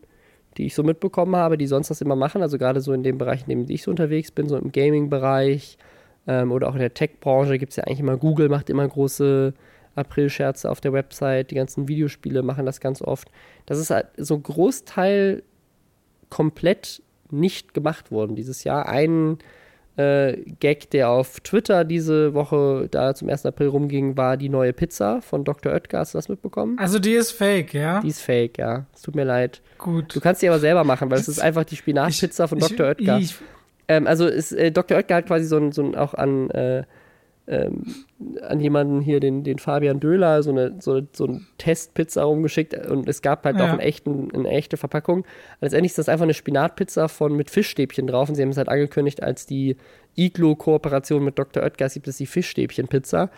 die ich so mitbekommen habe, die sonst das immer machen, also gerade so in dem Bereich, in dem ich so unterwegs bin, so im Gaming-Bereich ähm, oder auch in der Tech-Branche gibt es ja eigentlich immer, Google macht immer große April-Scherze auf der Website, die ganzen Videospiele machen das ganz oft. Das ist halt so ein Großteil komplett nicht gemacht worden dieses Jahr. Ein äh, Gag, der auf Twitter diese Woche da zum 1. April rumging, war die neue Pizza von Dr. Oetker. Hast du das mitbekommen? Also die ist fake, ja? Die ist fake, ja. Es tut mir leid. Gut. Du kannst die aber selber machen, weil es ist einfach die Spinatpizza von Dr. Oetker. Ich, Ähm, also ist, äh, Dr. Oetker hat quasi so ein, so ein auch an, äh, ähm, an jemanden hier, den, den Fabian Döhler, so eine, so, so eine Testpizza rumgeschickt und es gab halt Ja. auch einen echten, eine echte Verpackung. Letztendlich ist das einfach eine Spinatpizza von mit Fischstäbchen drauf und sie haben es halt angekündigt als die Iglo-Kooperation mit Dr. Oetker gibt es die Fischstäbchen-Pizza.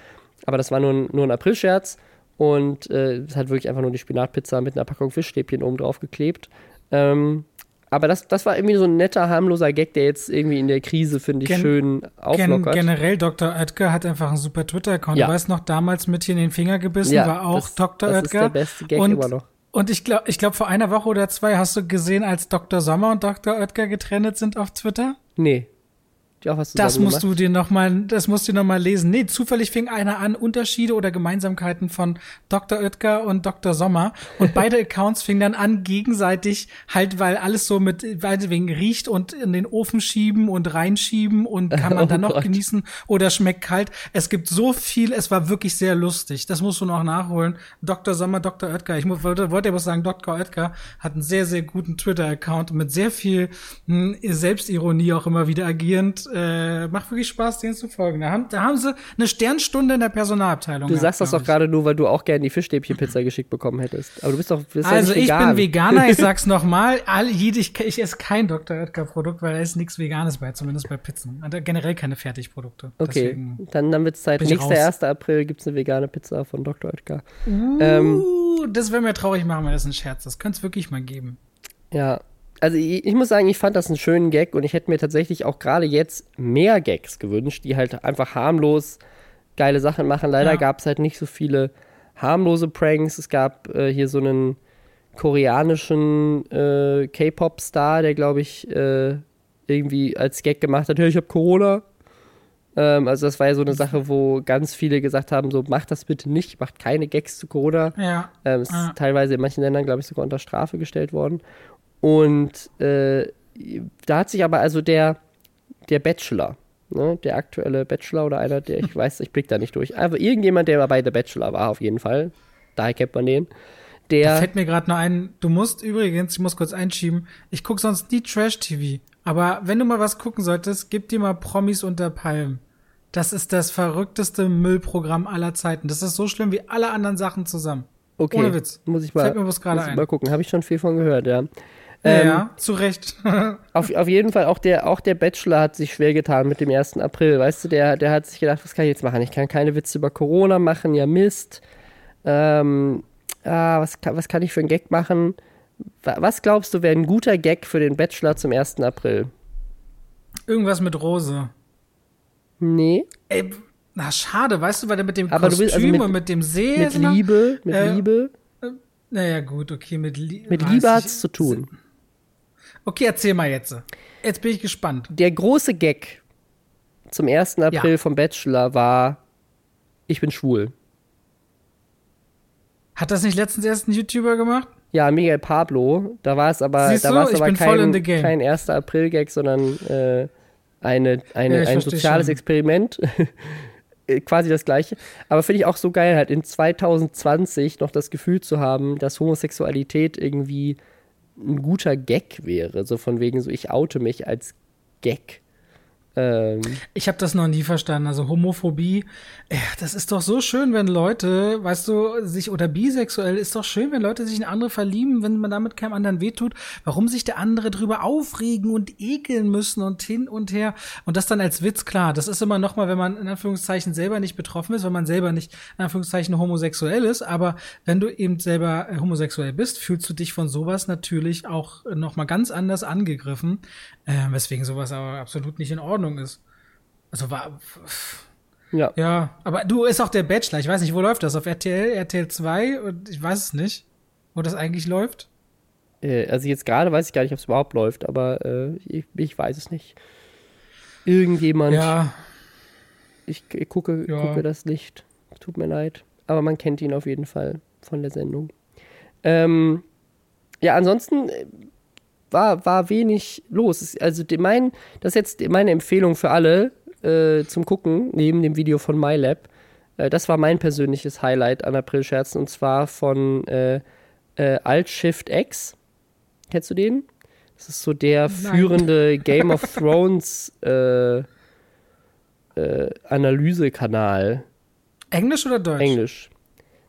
Aber das war nur ein, nur ein Aprilscherz und äh, es hat wirklich einfach nur die Spinatpizza mit einer Packung Fischstäbchen oben drauf geklebt. Ähm, aber das, das war irgendwie so ein netter, harmloser Gag, der jetzt irgendwie in der Krise, finde ich, Gen- schön Gen auflockert. generell, Dr. Oetker hat einfach einen super Twitter-Account. Ja. Du weißt noch, damals mit hier in den Finger gebissen war auch das, Dr. das Oetker. ist der beste Gag und, immer noch. Und ich glaube, ich glaub, vor einer Woche oder zwei hast du gesehen, als Dr. Sommer und Dr. Oetker getrennt sind auf Twitter? Nee. Die auch was Das zusammen musst du dir noch mal, das musst du noch mal lesen. Nee, zufällig fing einer an, Unterschiede oder Gemeinsamkeiten von Dr. Oetker und Dr. Sommer. Und beide Accounts fingen dann an, gegenseitig halt, weil alles so mit, weil wegen riecht und in den Ofen schieben und reinschieben und kann man Oh dann noch Gott. genießen oder schmeckt kalt. Es gibt so viel, es war wirklich sehr lustig. Das musst du noch nachholen. Dr. Sommer, Dr. Oetker. Ich wollte, wollte aber sagen, Dr. Oetker hat einen sehr, sehr guten Twitter-Account mit sehr viel hm, Selbstironie auch immer wieder agierend. Äh, macht wirklich Spaß, denen zu folgen. Da haben, da haben sie eine Sternstunde in der Personalabteilung. Du gehabt, sagst das doch gerade nur, weil du auch gerne die Fischstäbchen-Pizza geschickt bekommen hättest. Aber du bist doch bist Also ja ich vegan. bin Veganer, ich sag's nochmal, ich, ich esse kein Dr. Oetker Produkt, weil da ist nichts Veganes bei, zumindest bei Pizzen. Und generell keine Fertigprodukte. Okay, Deswegen. dann, dann wird es Zeit. Nächster raus. 1. April gibt es eine vegane Pizza von Dr. Oetker. Ähm, Uh, das wäre mir traurig machen, wenn das ein Scherz. Das könnte es wirklich mal geben. Ja, also ich, ich muss sagen, ich fand das einen schönen Gag und ich hätte mir tatsächlich auch gerade jetzt mehr Gags gewünscht, die halt einfach harmlos geile Sachen machen. Leider Ja. gab es halt nicht so viele harmlose Pranks. Es gab äh, hier so einen koreanischen äh, K-Pop-Star, der glaube ich äh, irgendwie als Gag gemacht hat, hey, ich habe Corona. Ähm, also das war ja so eine Sache, wo ganz viele gesagt haben, so macht das bitte nicht, macht keine Gags zu Corona. Ja. Ähm, es ist teilweise in manchen Ländern, glaube ich, sogar unter Strafe gestellt worden. Und äh, da hat sich aber also der, der Bachelor, ne, der aktuelle Bachelor oder einer, der, ich weiß, ich blick da nicht durch, aber irgendjemand, der bei The Bachelor war, auf jeden Fall, daher kennt man den, Da der, fällt mir gerade noch ein, du musst übrigens, ich muss kurz einschieben, ich guck sonst nie Trash-TV. Aber wenn du mal was gucken solltest, gib dir mal Promis unter Palmen. Das ist das verrückteste Müllprogramm aller Zeiten. Das ist so schlimm wie alle anderen Sachen zusammen. okay, ohne Witz. muss ich mal, Fällt mir was gerade ein. mal gucken, habe ich schon viel von gehört, ja. Ja, Ähm, ja, zu Recht. Auf, auf jeden Fall, auch der, auch der Bachelor hat sich schwer getan mit dem 1. April. Weißt du, der, der hat sich gedacht, was kann ich jetzt machen? Ich kann keine Witze über Corona machen, ja Mist. Ähm, ah, was, kann, was kann ich für einen Gag machen? Wa- Was glaubst du, wäre ein guter Gag für den Bachelor zum 1. April? Irgendwas mit Rose. Nee, Ey, na schade, weißt du, weil der mit dem Aber du Kostüm willst also mit- und mit dem See. mit Liebe, mit Äh, Liebe. Naja, gut, okay, mit, Lie Mit Liebe ich- hat's zu tun. Okay, erzähl mal jetzt. Jetzt bin ich gespannt. Der große Gag zum 1. April vom Bachelor war, ich bin schwul. Hat das nicht letztens erst ein YouTuber gemacht? Ja, Miguel Pablo. Da war es aber, Siehst da war es aber kein, kein 1. April-Gag, sondern äh, eine, eine, Ja, ein soziales schon. Experiment. Äh, Quasi das gleiche. Aber finde ich auch so geil, halt in 2020 noch das Gefühl zu haben, dass Homosexualität irgendwie ein guter Gag wäre. So von wegen so, ich oute mich als Gag. Ähm, Ich habe das noch nie verstanden. Also Homophobie, das ist doch so schön, wenn Leute, weißt du, sich oder bisexuell ist doch schön, wenn Leute sich in andere verlieben, wenn man damit keinem anderen wehtut. Warum sich der andere drüber aufregen und ekeln müssen und hin und her und das dann als Witz klar. Das ist immer noch mal, wenn man in Anführungszeichen selber nicht betroffen ist, wenn man selber nicht in Anführungszeichen homosexuell ist. Aber wenn du eben selber äh, homosexuell bist, fühlst du dich von sowas natürlich auch noch mal ganz anders angegriffen, äh, weswegen sowas aber absolut nicht in Ordnung ist. Also war ja. ja, aber du ist auch der Bachelor. Ich weiß nicht, wo läuft das? Auf RTL, RTL 2 und ich weiß es nicht, wo das eigentlich läuft. Äh, also jetzt gerade weiß ich gar nicht, ob es überhaupt läuft, aber äh, ich, ich weiß es nicht. Irgendjemand, Ja, ich, ich gucke, Ja. gucke das nicht. Tut mir leid. Aber man kennt ihn auf jeden Fall von der Sendung. Ähm, ja, ansonsten äh, war, war wenig los. Also mein, das ist jetzt meine Empfehlung für alle äh, zum Gucken, neben dem Video von MyLab. Äh, das war mein persönliches Highlight an April-Scherzen und zwar von äh, äh, Alt Shift X. Kennst du den? Das ist so der führende Game of Thrones äh, äh, Analysekanal. Englisch oder Deutsch? Englisch.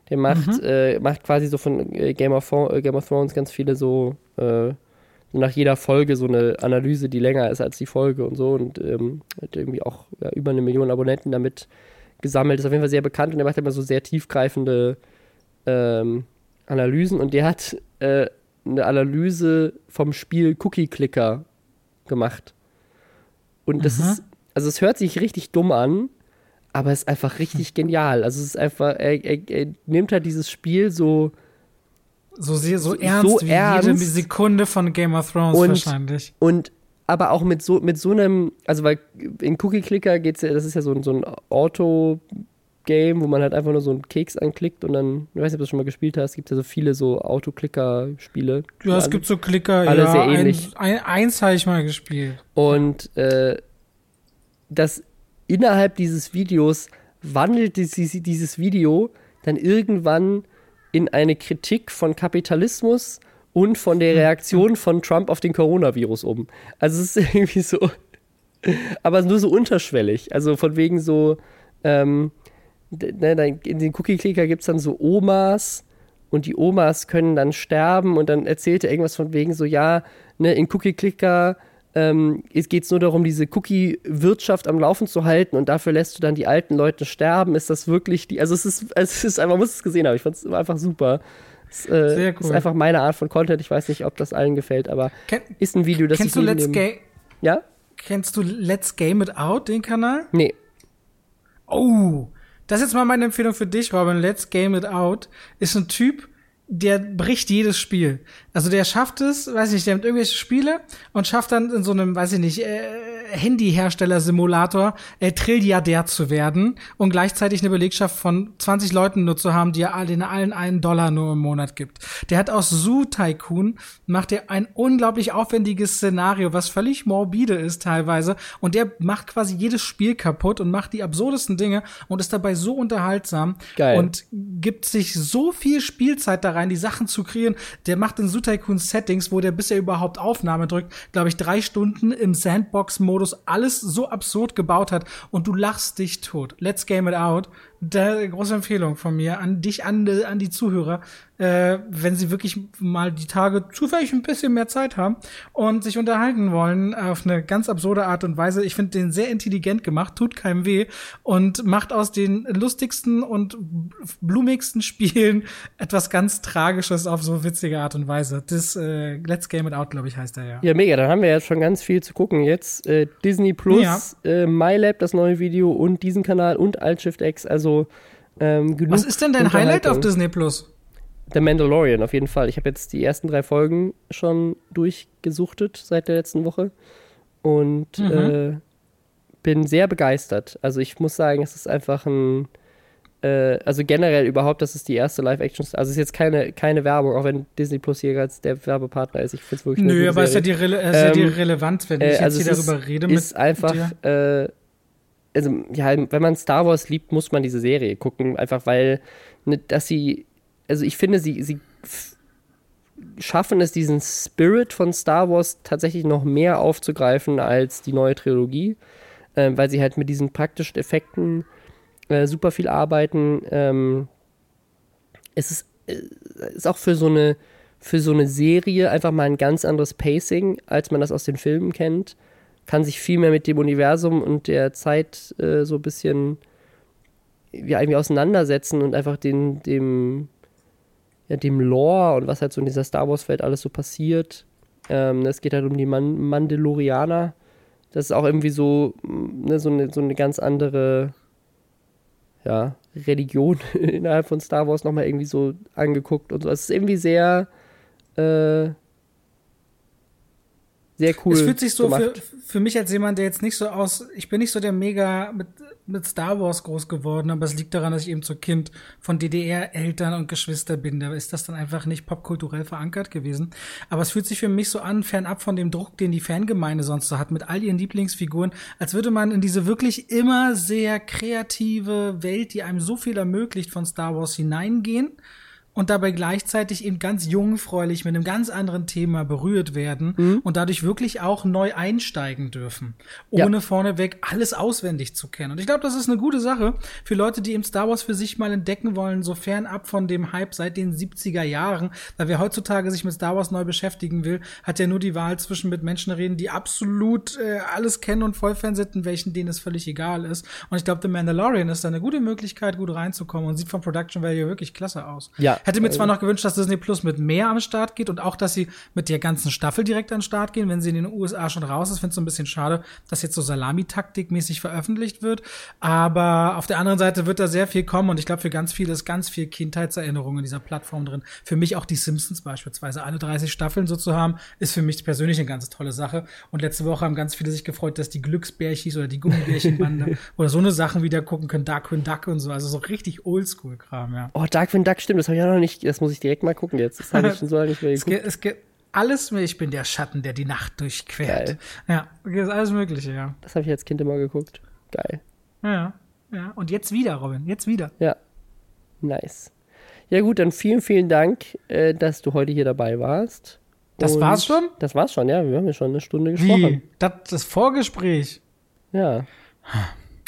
Der macht, mhm. äh, macht quasi so von Game of, Game of Thrones ganz viele so äh, nach jeder Folge so eine Analyse, die länger ist als die Folge und so und ähm, hat irgendwie auch ja, über eine Million Abonnenten damit gesammelt. Ist auf jeden Fall sehr bekannt und er macht immer so sehr tiefgreifende ähm, Analysen und der hat äh, eine Analyse vom Spiel Cookie Clicker gemacht. Und das Aha. ist, also es hört sich richtig dumm an, aber es ist einfach richtig genial. Also es ist einfach, er, er, er nimmt halt dieses Spiel so so sehr so ernst so wie ernst. jede Sekunde von Game of Thrones und, wahrscheinlich. Und aber auch mit so mit so einem, also weil in Cookie Clicker geht's ja, das ist ja so, so ein Auto Game, wo man halt einfach nur so einen Keks anklickt und dann, ich weiß nicht, ob du das schon mal gespielt hast, gibt ja so viele so Autoklicker-Spiele. Ja, es gibt so Klicker, alle ja, sehr ähnlich. Ein, ein, eins habe ich mal gespielt. Und äh, das innerhalb dieses Videos wandelt dieses Video dann irgendwann in eine Kritik von Kapitalismus und von der Reaktion von Trump auf den Coronavirus um. Also es ist irgendwie so, aber nur so unterschwellig. Also von wegen so, ähm, ne, in den Cookie-Clicker gibt es dann so Omas und die Omas können dann sterben und dann erzählt er irgendwas von wegen so, ja, ne, in Cookie-Clicker ähm, geht es nur darum, diese Cookie-Wirtschaft am Laufen zu halten und dafür lässt du dann die alten Leute sterben. Ist das wirklich die, also es ist, es ist einfach, man muss es gesehen haben, ich fand es einfach super. Es, äh, Sehr cool. ist einfach meine Art von Content. Ich weiß nicht, ob das allen gefällt, aber Ken, ist ein Video, das kennst ich du Let's Game? Ja? Kennst du Let's Game It Out, den Kanal? Nee. Oh, das ist jetzt mal meine Empfehlung für dich, Robin. Let's Game It Out ist ein Typ, der bricht jedes Spiel. Also der schafft es, weiß ich, der hat irgendwelche Spiele und schafft dann in so einem, weiß ich nicht, äh, Handyhersteller-Simulator äh, Trilliardär zu werden und gleichzeitig eine Belegschaft von 20 Leuten nur zu haben, die er den allen einen Dollar nur im Monat gibt. Der hat aus Zoo Tycoon macht er ein unglaublich aufwendiges Szenario, was völlig morbide ist teilweise und der macht quasi jedes Spiel kaputt und macht die absurdesten Dinge und ist dabei so unterhaltsam Geil. und gibt sich so viel Spielzeit da rein, die Sachen zu kreieren. Der macht in Tycoon Settings, wo der bisher überhaupt Aufnahme drückt, glaube ich, drei Stunden im Sandbox-Modus Modus alles so absurd gebaut hat und du lachst dich tot. Let's game it out. Da, große Empfehlung von mir an dich, an, an die Zuhörer äh, wenn sie wirklich mal die Tage zufällig ein bisschen mehr Zeit haben und sich unterhalten wollen auf eine ganz absurde Art und Weise. Ich finde den sehr intelligent gemacht, tut keinem weh und macht aus den lustigsten und blumigsten Spielen etwas ganz Tragisches auf so witzige Art und Weise. Das äh, Let's Game It Out, glaube ich, heißt er ja. Ja, mega. Dann haben wir jetzt schon ganz viel zu gucken. Jetzt äh, Disney Plus, ja. äh, MyLab, das neue Video und diesen Kanal und Altshift X. Also ähm, genug Was ist denn dein Highlight auf Disney Plus? The Mandalorian auf jeden Fall. Ich habe jetzt die ersten drei Folgen schon durchgesuchtet seit der letzten Woche und mhm. äh, bin sehr begeistert. Also ich muss sagen, es ist einfach ein, äh, also generell überhaupt, das ist die erste Live-Action, also es ist jetzt keine, keine Werbung, auch wenn Disney Plus hier als der Werbepartner ist. Ich finde es wirklich Nö, aber es ist ja die, Rele ähm, ist ja die ähm, Relevanz, wenn ich äh, jetzt also hier darüber rede. Es ist einfach, äh, also ja, wenn man Star Wars liebt, muss man diese Serie gucken, einfach weil, ne, dass sie also ich finde, sie, sie schaffen es, diesen Spirit von Star Wars tatsächlich noch mehr aufzugreifen als die neue Trilogie, äh, weil sie halt mit diesen praktischen Effekten äh, super viel arbeiten. Ähm, es ist, äh, ist auch für so eine für so eine Serie einfach mal ein ganz anderes Pacing, als man das aus den Filmen kennt. Kann sich viel mehr mit dem Universum und der Zeit äh, so ein bisschen ja, irgendwie auseinandersetzen und einfach den, dem, ja, dem Lore und was halt so in dieser Star Wars-Welt alles so passiert. Ähm, es geht halt um die Man Mandalorianer. Das ist auch irgendwie so, ne, so, eine, so eine ganz andere ja, Religion innerhalb von Star Wars nochmal irgendwie so angeguckt und so. Es ist irgendwie sehr, äh, sehr cool. Es fühlt sich so für, für mich als jemand, der jetzt nicht so aus, ich bin nicht so der mega mit, mit Star Wars groß geworden, aber es liegt daran, dass ich eben so Kind von DDR-Eltern und Geschwister bin. Da ist das dann einfach nicht popkulturell verankert gewesen. Aber es fühlt sich für mich so an, fernab von dem Druck, den die Fangemeinde sonst so hat, mit all ihren Lieblingsfiguren, als würde man in diese wirklich immer sehr kreative Welt, die einem so viel ermöglicht, von Star Wars hineingehen und dabei gleichzeitig eben ganz jungfräulich mit einem ganz anderen Thema berührt werden mhm. und dadurch wirklich auch neu einsteigen dürfen, ohne ja. vorneweg alles auswendig zu kennen. Und ich glaube, das ist eine gute Sache für Leute, die eben Star Wars für sich mal entdecken wollen, so fernab von dem Hype seit den 70er Jahren. Weil wer heutzutage sich mit Star Wars neu beschäftigen will, hat ja nur die Wahl zwischen mit Menschen reden, die absolut äh, alles kennen und Vollfan sind und welchen denen es völlig egal ist. Und ich glaube, The Mandalorian ist da eine gute Möglichkeit, gut reinzukommen und sieht vom Production Value wirklich klasse aus. Ja, Hätte mir zwar noch gewünscht, dass Disney Plus mit mehr am Start geht und auch, dass sie mit der ganzen Staffel direkt an den Start gehen, wenn sie in den USA schon raus ist. Finde es so ein bisschen schade, dass jetzt so Salami-Taktik-mäßig veröffentlicht wird. Aber auf der anderen Seite wird da sehr viel kommen und ich glaube, für ganz viele ist ganz viel Kindheitserinnerung in dieser Plattform drin. Für mich auch die Simpsons beispielsweise. Alle 30 Staffeln so zu haben, ist für mich persönlich eine ganz tolle Sache. Und letzte Woche haben ganz viele sich gefreut, dass die Glücksbärchis oder die Gummibärchenbande oder so eine Sachen wieder gucken können, Darkwing Duck und so. Also so richtig Oldschool-Kram, ja. Oh, Darkwing Duck, stimmt, das habe ich auch noch nicht, das muss ich direkt mal gucken jetzt. Das habe ich schon so lange nicht mehr geguckt. Es gibt alles, ich bin der Schatten, der die Nacht durchquert. Geil. Ja, ist alles Mögliche, ja. Das habe ich als Kind immer geguckt. Geil. Ja, ja. Und jetzt wieder, Robin, jetzt wieder. Ja. Nice. Ja, gut, dann vielen, vielen Dank, äh, dass du heute hier dabei warst. Das Und war's schon? Das war's schon, ja. Wir haben ja schon eine Stunde gesprochen. Wie? Das, das Vorgespräch. Ja.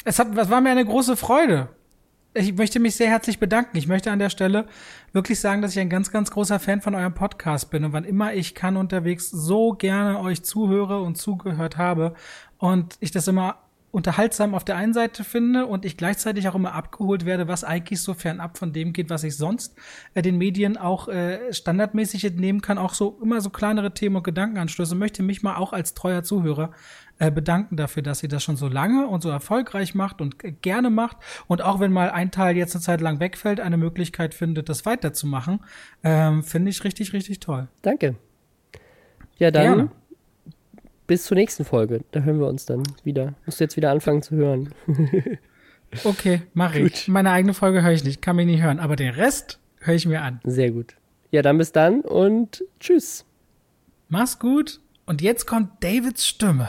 Es, hat, es war mir eine große Freude ich möchte mich sehr herzlich bedanken. Ich möchte an der Stelle wirklich sagen, dass ich ein ganz, ganz großer Fan von eurem Podcast bin und wann immer ich kann unterwegs so gerne euch zuhöre und zugehört habe und ich das immer unterhaltsam auf der einen Seite finde und ich gleichzeitig auch immer abgeholt werde, was eigentlich so fernab von dem geht, was ich sonst äh, den Medien auch äh, standardmäßig entnehmen kann, auch so immer so kleinere Themen und Gedankenanstöße, möchte mich mal auch als treuer Zuhörer bedanken dafür, dass sie das schon so lange und so erfolgreich macht und gerne macht und auch wenn mal ein Teil jetzt eine Zeit lang wegfällt, eine Möglichkeit findet, das weiterzumachen, ähm, finde ich richtig, richtig toll. Danke. Ja, dann gerne. bis zur nächsten Folge. Da hören wir uns dann wieder. Musst du jetzt wieder anfangen zu hören. okay, mache ich. Meine eigene Folge höre ich nicht, kann mich nicht hören, aber den Rest höre ich mir an. Sehr gut. Ja, dann bis dann und tschüss. Mach's gut. Und jetzt kommt Davids Stimme.